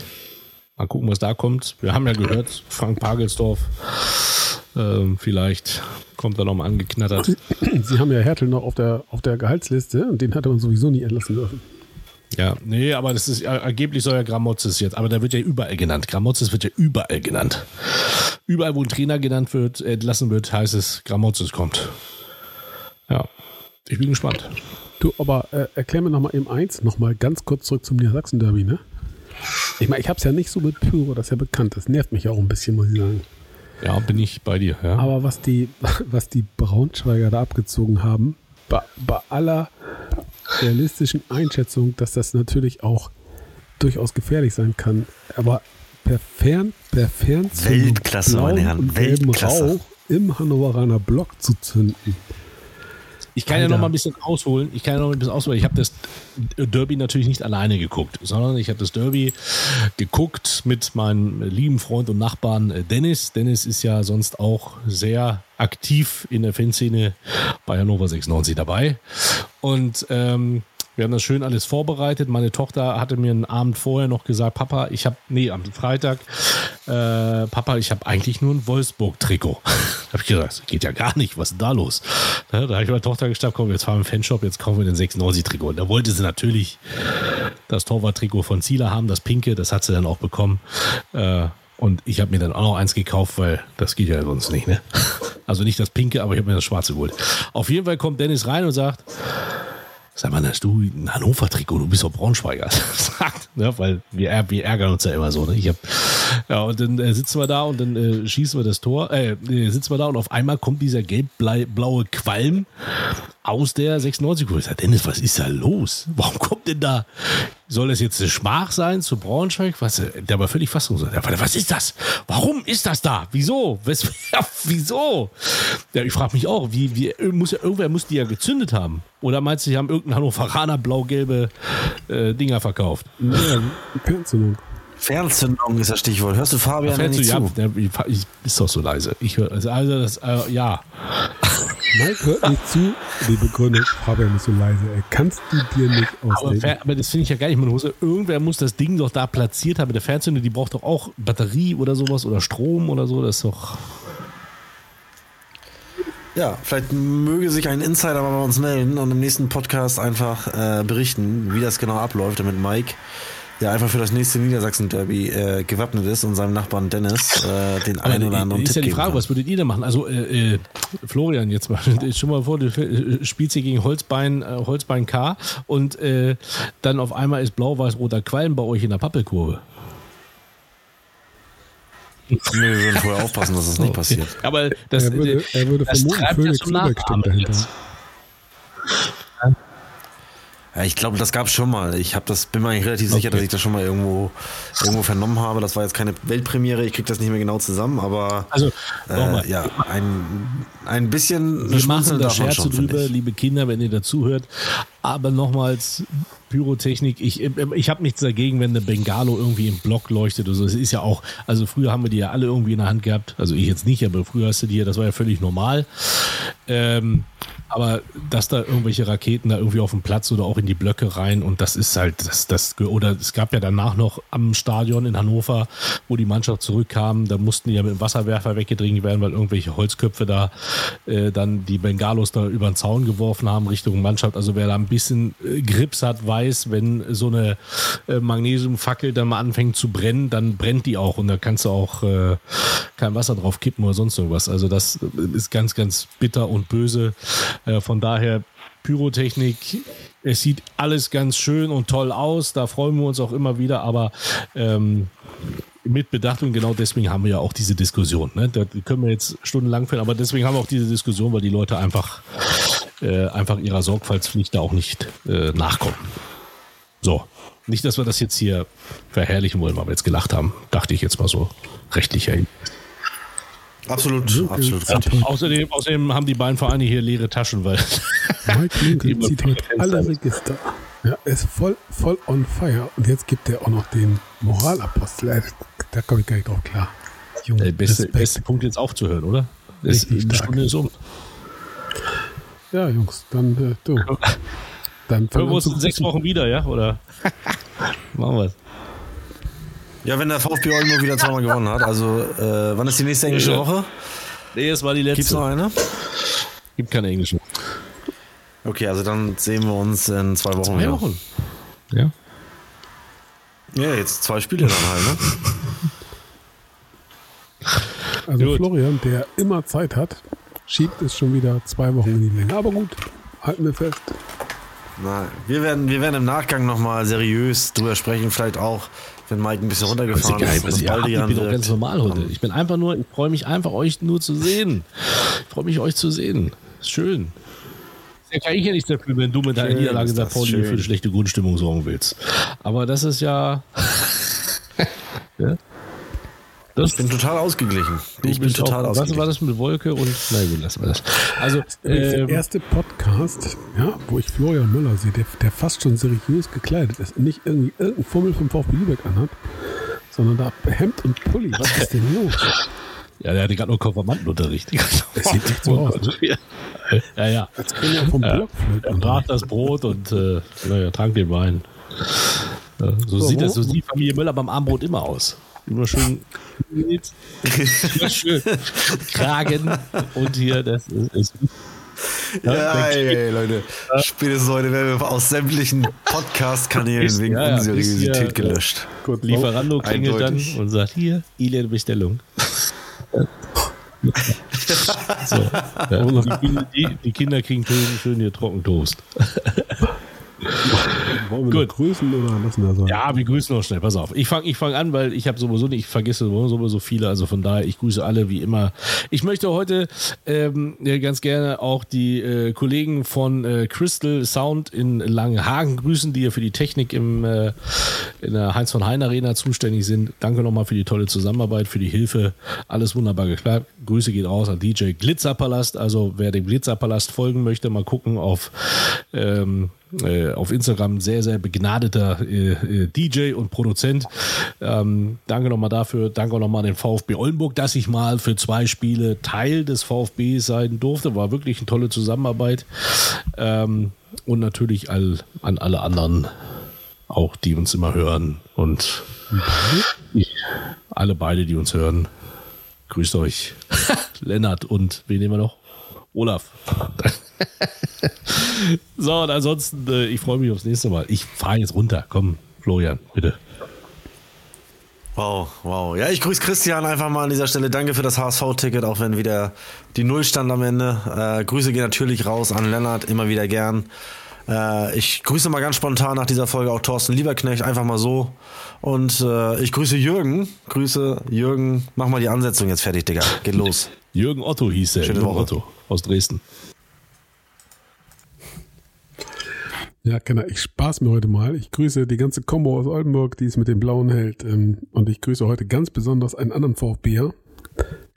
Mal gucken, was da kommt. Wir haben ja gehört, Frank Pagelsdorf. Ähm, vielleicht kommt er nochmal angeknattert. Sie haben ja Hertel noch auf der, auf der Gehaltsliste und den hatte man sowieso nie entlassen dürfen. Ja, nee, aber das ist, äh, angeblich soll ja Gramozis jetzt, aber der wird ja überall genannt. Gramozis wird ja überall genannt. Überall, wo ein Trainer genannt wird, entlassen wird, heißt es, Gramozis kommt. Ja, ich bin gespannt. Du, aber äh, erklär mir nochmal eben eins, nochmal ganz kurz zurück zum Niedersachsen-Derby, ne? Ich meine, ich hab's ja nicht so mit Pyro, das ist ja bekannt. Das nervt mich auch ein bisschen, muss ich sagen. Ja, bin ich bei dir, ja. Aber was die, was die Braunschweiger da abgezogen haben, bei, bei aller realistischen Einschätzung, dass das natürlich auch durchaus gefährlich sein kann, aber per Fern, per Fernzündung Weltklasse, meine Herren, Weltklasse. Rauch im Hannoveraner Block zu zünden. Ich kann ja Alter. noch mal ein bisschen ausholen. Ich kann ja noch ein bisschen ausholen. Ich habe das Derby natürlich nicht alleine geguckt, sondern ich habe das Derby geguckt mit meinem lieben Freund und Nachbarn äh, Dennis. Dennis ist ja sonst auch sehr aktiv in der Fanszene bei Hannover 96 dabei. Und ähm, wir haben das schön alles vorbereitet. Meine Tochter hatte mir einen Abend vorher noch gesagt, Papa, ich habe, nee, am Freitag, äh, Papa, ich habe eigentlich nur ein Wolfsburg-Trikot. da habe ich gesagt, das geht ja gar nicht, was ist denn da los? Ja, da habe ich meiner Tochter gesagt, komm, jetzt fahren wir im Fanshop, jetzt kaufen wir den 96-Trikot. Und da wollte sie natürlich das Torwart-Trikot von Zieler haben, das pinke, das hat sie dann auch bekommen. Äh, und ich habe mir dann auch noch eins gekauft, weil das geht ja sonst nicht, ne? Also nicht das pinke, aber ich habe mir das schwarze geholt. Auf jeden Fall kommt Dennis rein und sagt, Sag mal, hast du ein Hannover-Trikot? Du bist doch Braunschweiger. Sagt, ne? Weil wir, wir ärgern uns ja immer so. Ne? Ich hab, ja, und dann äh, sitzen wir da und dann äh, schießen wir das Tor. Äh, sitzen wir da und auf einmal kommt dieser gelb-blaue Qualm aus der 96 -Kurve. Ich sag, Dennis, was ist da los? Warum kommt denn da? Soll das jetzt eine Schmach sein zu Braunschweig? Was, der war völlig fassungslos. Was ist das? Warum ist das da? Wieso? Wes ja, wieso? Ja, ich frage mich auch, wie, wie muss ja, irgendwer muss die ja gezündet haben. Oder meinst du, die haben irgendeinen Hannoveraner blau-gelbe äh, Dinger verkauft? Fernzündung. Fernzündung ist das Stichwort. Hörst du Fabian nicht ja, zu? ich, ist doch so leise. Ich höre, also, also das, äh, ja. Mike hört nicht zu. Die Begründung, Fabian ist so leise. Ey. Kannst du dir nicht Aber, ausdenken. Fer- aber das finde ich ja gar nicht. Man muss, irgendwer muss das Ding doch da platziert haben. Der Fernzünder, die braucht doch auch Batterie oder sowas oder Strom oder so. Das ist doch. Ja, vielleicht möge sich ein Insider mal bei uns melden und im nächsten Podcast einfach äh, berichten, wie das genau abläuft, damit Mike ja einfach für das nächste Niedersachsen-Derby äh, gewappnet ist und seinem Nachbarn Dennis äh, den Aber einen oder anderen ist Tipp ja die Frage, was würdet ihr denn machen? Also, äh, äh, Florian, jetzt mal, schon mal vor, du äh, spielst hier gegen Holzbein, äh, Holzbein K und äh, dann auf einmal ist blau-weiß-roter Qualm bei euch in der Pappelkurve. Nee, wir würden vorher aufpassen, dass das nicht passiert. Aber das, er würde, er würde das vermuten, treibt ja zum dahinter. jetzt. Ja, ich glaube, das gab es schon mal. Ich habe das, bin mir eigentlich relativ sicher, Okay. dass ich das schon mal irgendwo, irgendwo vernommen habe. Das war jetzt keine Weltpremiere, ich kriege das nicht mehr genau zusammen, aber Also, äh, ja, ein, ein bisschen Wir machen da Scherze drüber, liebe Kinder, wenn ihr dazuhört. Aber nochmals, Pyrotechnik, ich, ich habe nichts dagegen, wenn eine Bengalo irgendwie im Block leuchtet oder so. Es ist ja auch, also früher haben wir die ja alle irgendwie in der Hand gehabt. Also ich jetzt nicht, aber früher hast du die ja, das war ja völlig normal. Ähm, aber dass da irgendwelche Raketen da irgendwie auf dem Platz oder auch in die Blöcke rein und das ist halt, das, das, oder es gab ja danach noch am Stadion in Hannover, wo die Mannschaft zurückkam, da mussten die ja mit dem Wasserwerfer weggedrängt werden, weil irgendwelche Holzköpfe da äh, dann die Bengalos da über den Zaun geworfen haben Richtung Mannschaft. Also wer da ein bisschen äh, Grips hat, weiß, wenn so eine äh, Magnesiumfackel dann mal anfängt zu brennen, dann brennt die auch und da kannst du auch äh, kein Wasser drauf kippen oder sonst irgendwas. Also das ist ganz, ganz bitter und böse. Von daher Pyrotechnik, es sieht alles ganz schön und toll aus, da freuen wir uns auch immer wieder, aber ähm, mit Bedacht und genau deswegen haben wir ja auch diese Diskussion. Ne? Da können wir jetzt stundenlang führen, aber deswegen haben wir auch diese Diskussion, weil die Leute einfach, äh, einfach ihrer Sorgfaltspflicht da auch nicht äh, nachkommen. So, nicht, dass wir das jetzt hier verherrlichen wollen, weil wir jetzt gelacht haben, dachte ich jetzt mal so rechtlich hin. Absolut, absolut richtig. Außerdem, außerdem haben die beiden Vereine hier leere Taschen, weil Mike Lincoln zieht heute alle Register. Ja, er ist voll, voll on fire. Und jetzt gibt er auch noch den Moralapostel. Da komme ich gar nicht drauf klar. Junge, der beste, beste Punkt jetzt aufzuhören, oder? Das stark. Stunde ist um. Ja, Jungs, dann äh, du. Dann Hören wir uns in sechs. Wochen wieder, ja? Oder machen wir es? Ja, wenn der VfB Oldenburg wieder zweimal gewonnen hat, also äh, wann ist die nächste englische. Woche? Nee, es war die Gibt's letzte. noch eine? Gibt keine englischen. Okay, also dann sehen wir uns in zwei Wochen Zwei wieder. Wochen. Ja. Ja, jetzt zwei Spiele dann halt, ne? Also Gut. Florian, der immer Zeit hat, schiebt es schon wieder zwei Wochen in die Länge. Aber gut, halten wir fest. Nein, wir werden, wir werden im Nachgang nochmal seriös drüber sprechen, vielleicht auch, wenn Mike ein bisschen Das ist runtergefahren ist. ihr das habt. Ich bin doch ganz normal heute. Ich bin einfach nur, ich freue mich einfach, euch nur zu sehen. Ich freue mich, euch zu sehen. Ist schön. Da kann ich ja nichts dafür, wenn du mit deiner Niederlage ist Pauli schön. für eine schlechte Grundstimmung sorgen willst. Aber das ist ja. ja? Das Ich bin total ausgeglichen. Ich bin total auch, Was war ausgeglichen. das mit Wolke und. Na gut, lassen wir das. Also, Übrigens der ähm, erste Podcast, ja, wo ich Florian Müller sehe, der, der fast schon seriös gekleidet ist und nicht irgendwie irgendein Fummel vom VfB Lübeck anhat, sondern da Hemd und Pulli. Was ist denn los? ja, der hatte gerade nur Konfirmandenunterricht. Das sieht echt so aus, ne? Ja, ja. Als käme er vom Block. Er brat das Brot und äh, naja, trank den Wein. So, So, sieht das, so sieht Familie Müller beim Armbrot immer aus. Immer schön, immer schön Kragen und hier, das ist, ist Ja, der- ey, ey, Leute. Spätestens heute werden wir aus sämtlichen Podcast-Kanälen wegen ja, ja, Unseriosität hier, gelöscht. Gut, Lieferando klingelt Eindeutig. dann und sagt, hier, Ile Bestellung. so, ja, die, Kinder, die Kinder kriegen schön, schön hier Trockentoast. Wollen wir Gut. grüßen oder lassen wir sein? Ja, wir grüßen noch schnell. Pass auf. Ich fange ich fang an, weil ich habe sowieso nicht, ich vergesse sowieso viele. Also von daher, ich grüße alle wie immer. Ich möchte heute ähm, ganz gerne auch die äh, Kollegen von äh, Crystal Sound in Langenhagen grüßen, die ja für die Technik im, äh, in der Heinz von Hein Arena zuständig sind. Danke nochmal für die tolle Zusammenarbeit, für die Hilfe. Alles wunderbar geklappt. Grüße geht raus an DJ Glitzerpalast. Also wer dem Glitzerpalast folgen möchte, mal gucken auf ähm, äh, auf Instagram sehr, sehr begnadeter äh, äh, DJ und Produzent. Ähm, danke nochmal dafür. Danke auch nochmal an den VfB Oldenburg, dass ich mal für zwei Spiele Teil des VfB sein durfte. War wirklich eine tolle Zusammenarbeit. Ähm, und natürlich all, an alle anderen auch, die uns immer hören. Und alle beide, die uns hören. Grüßt euch. Lennart und wen nehmen wir noch? Olaf. so, und ansonsten, äh, ich freue mich aufs nächste Mal. Ich fahre jetzt runter. Komm, Florian, bitte. Wow, wow. Ja, ich grüße Christian einfach mal an dieser Stelle. Danke für das HSV-Ticket, auch wenn wieder die Null stand am Ende. Äh, Grüße gehen natürlich raus an Lennart, immer wieder gern. Äh, ich grüße mal ganz spontan nach dieser Folge auch Thorsten Lieberknecht, einfach mal so. Und äh, ich grüße Jürgen. Grüße Jürgen. Mach mal die Ansetzung jetzt fertig, Digga. Geht los. Jürgen Otto hieß er. Schöne Jürgen Woche. Otto aus Dresden. Ja, Kenner, ich spaß mir heute mal. Ich grüße die ganze Combo aus Oldenburg, die es mit dem Blauen hält. Ähm, und ich grüße heute ganz besonders einen anderen VfBer,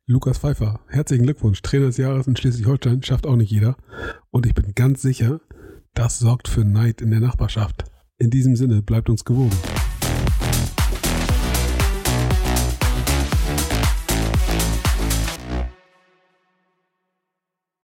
Lukas Pfeiffer. Herzlichen Glückwunsch. Trainer des Jahres in Schleswig-Holstein schafft auch nicht jeder. Und ich bin ganz sicher, das sorgt für Neid in der Nachbarschaft. In diesem Sinne, bleibt uns gewogen.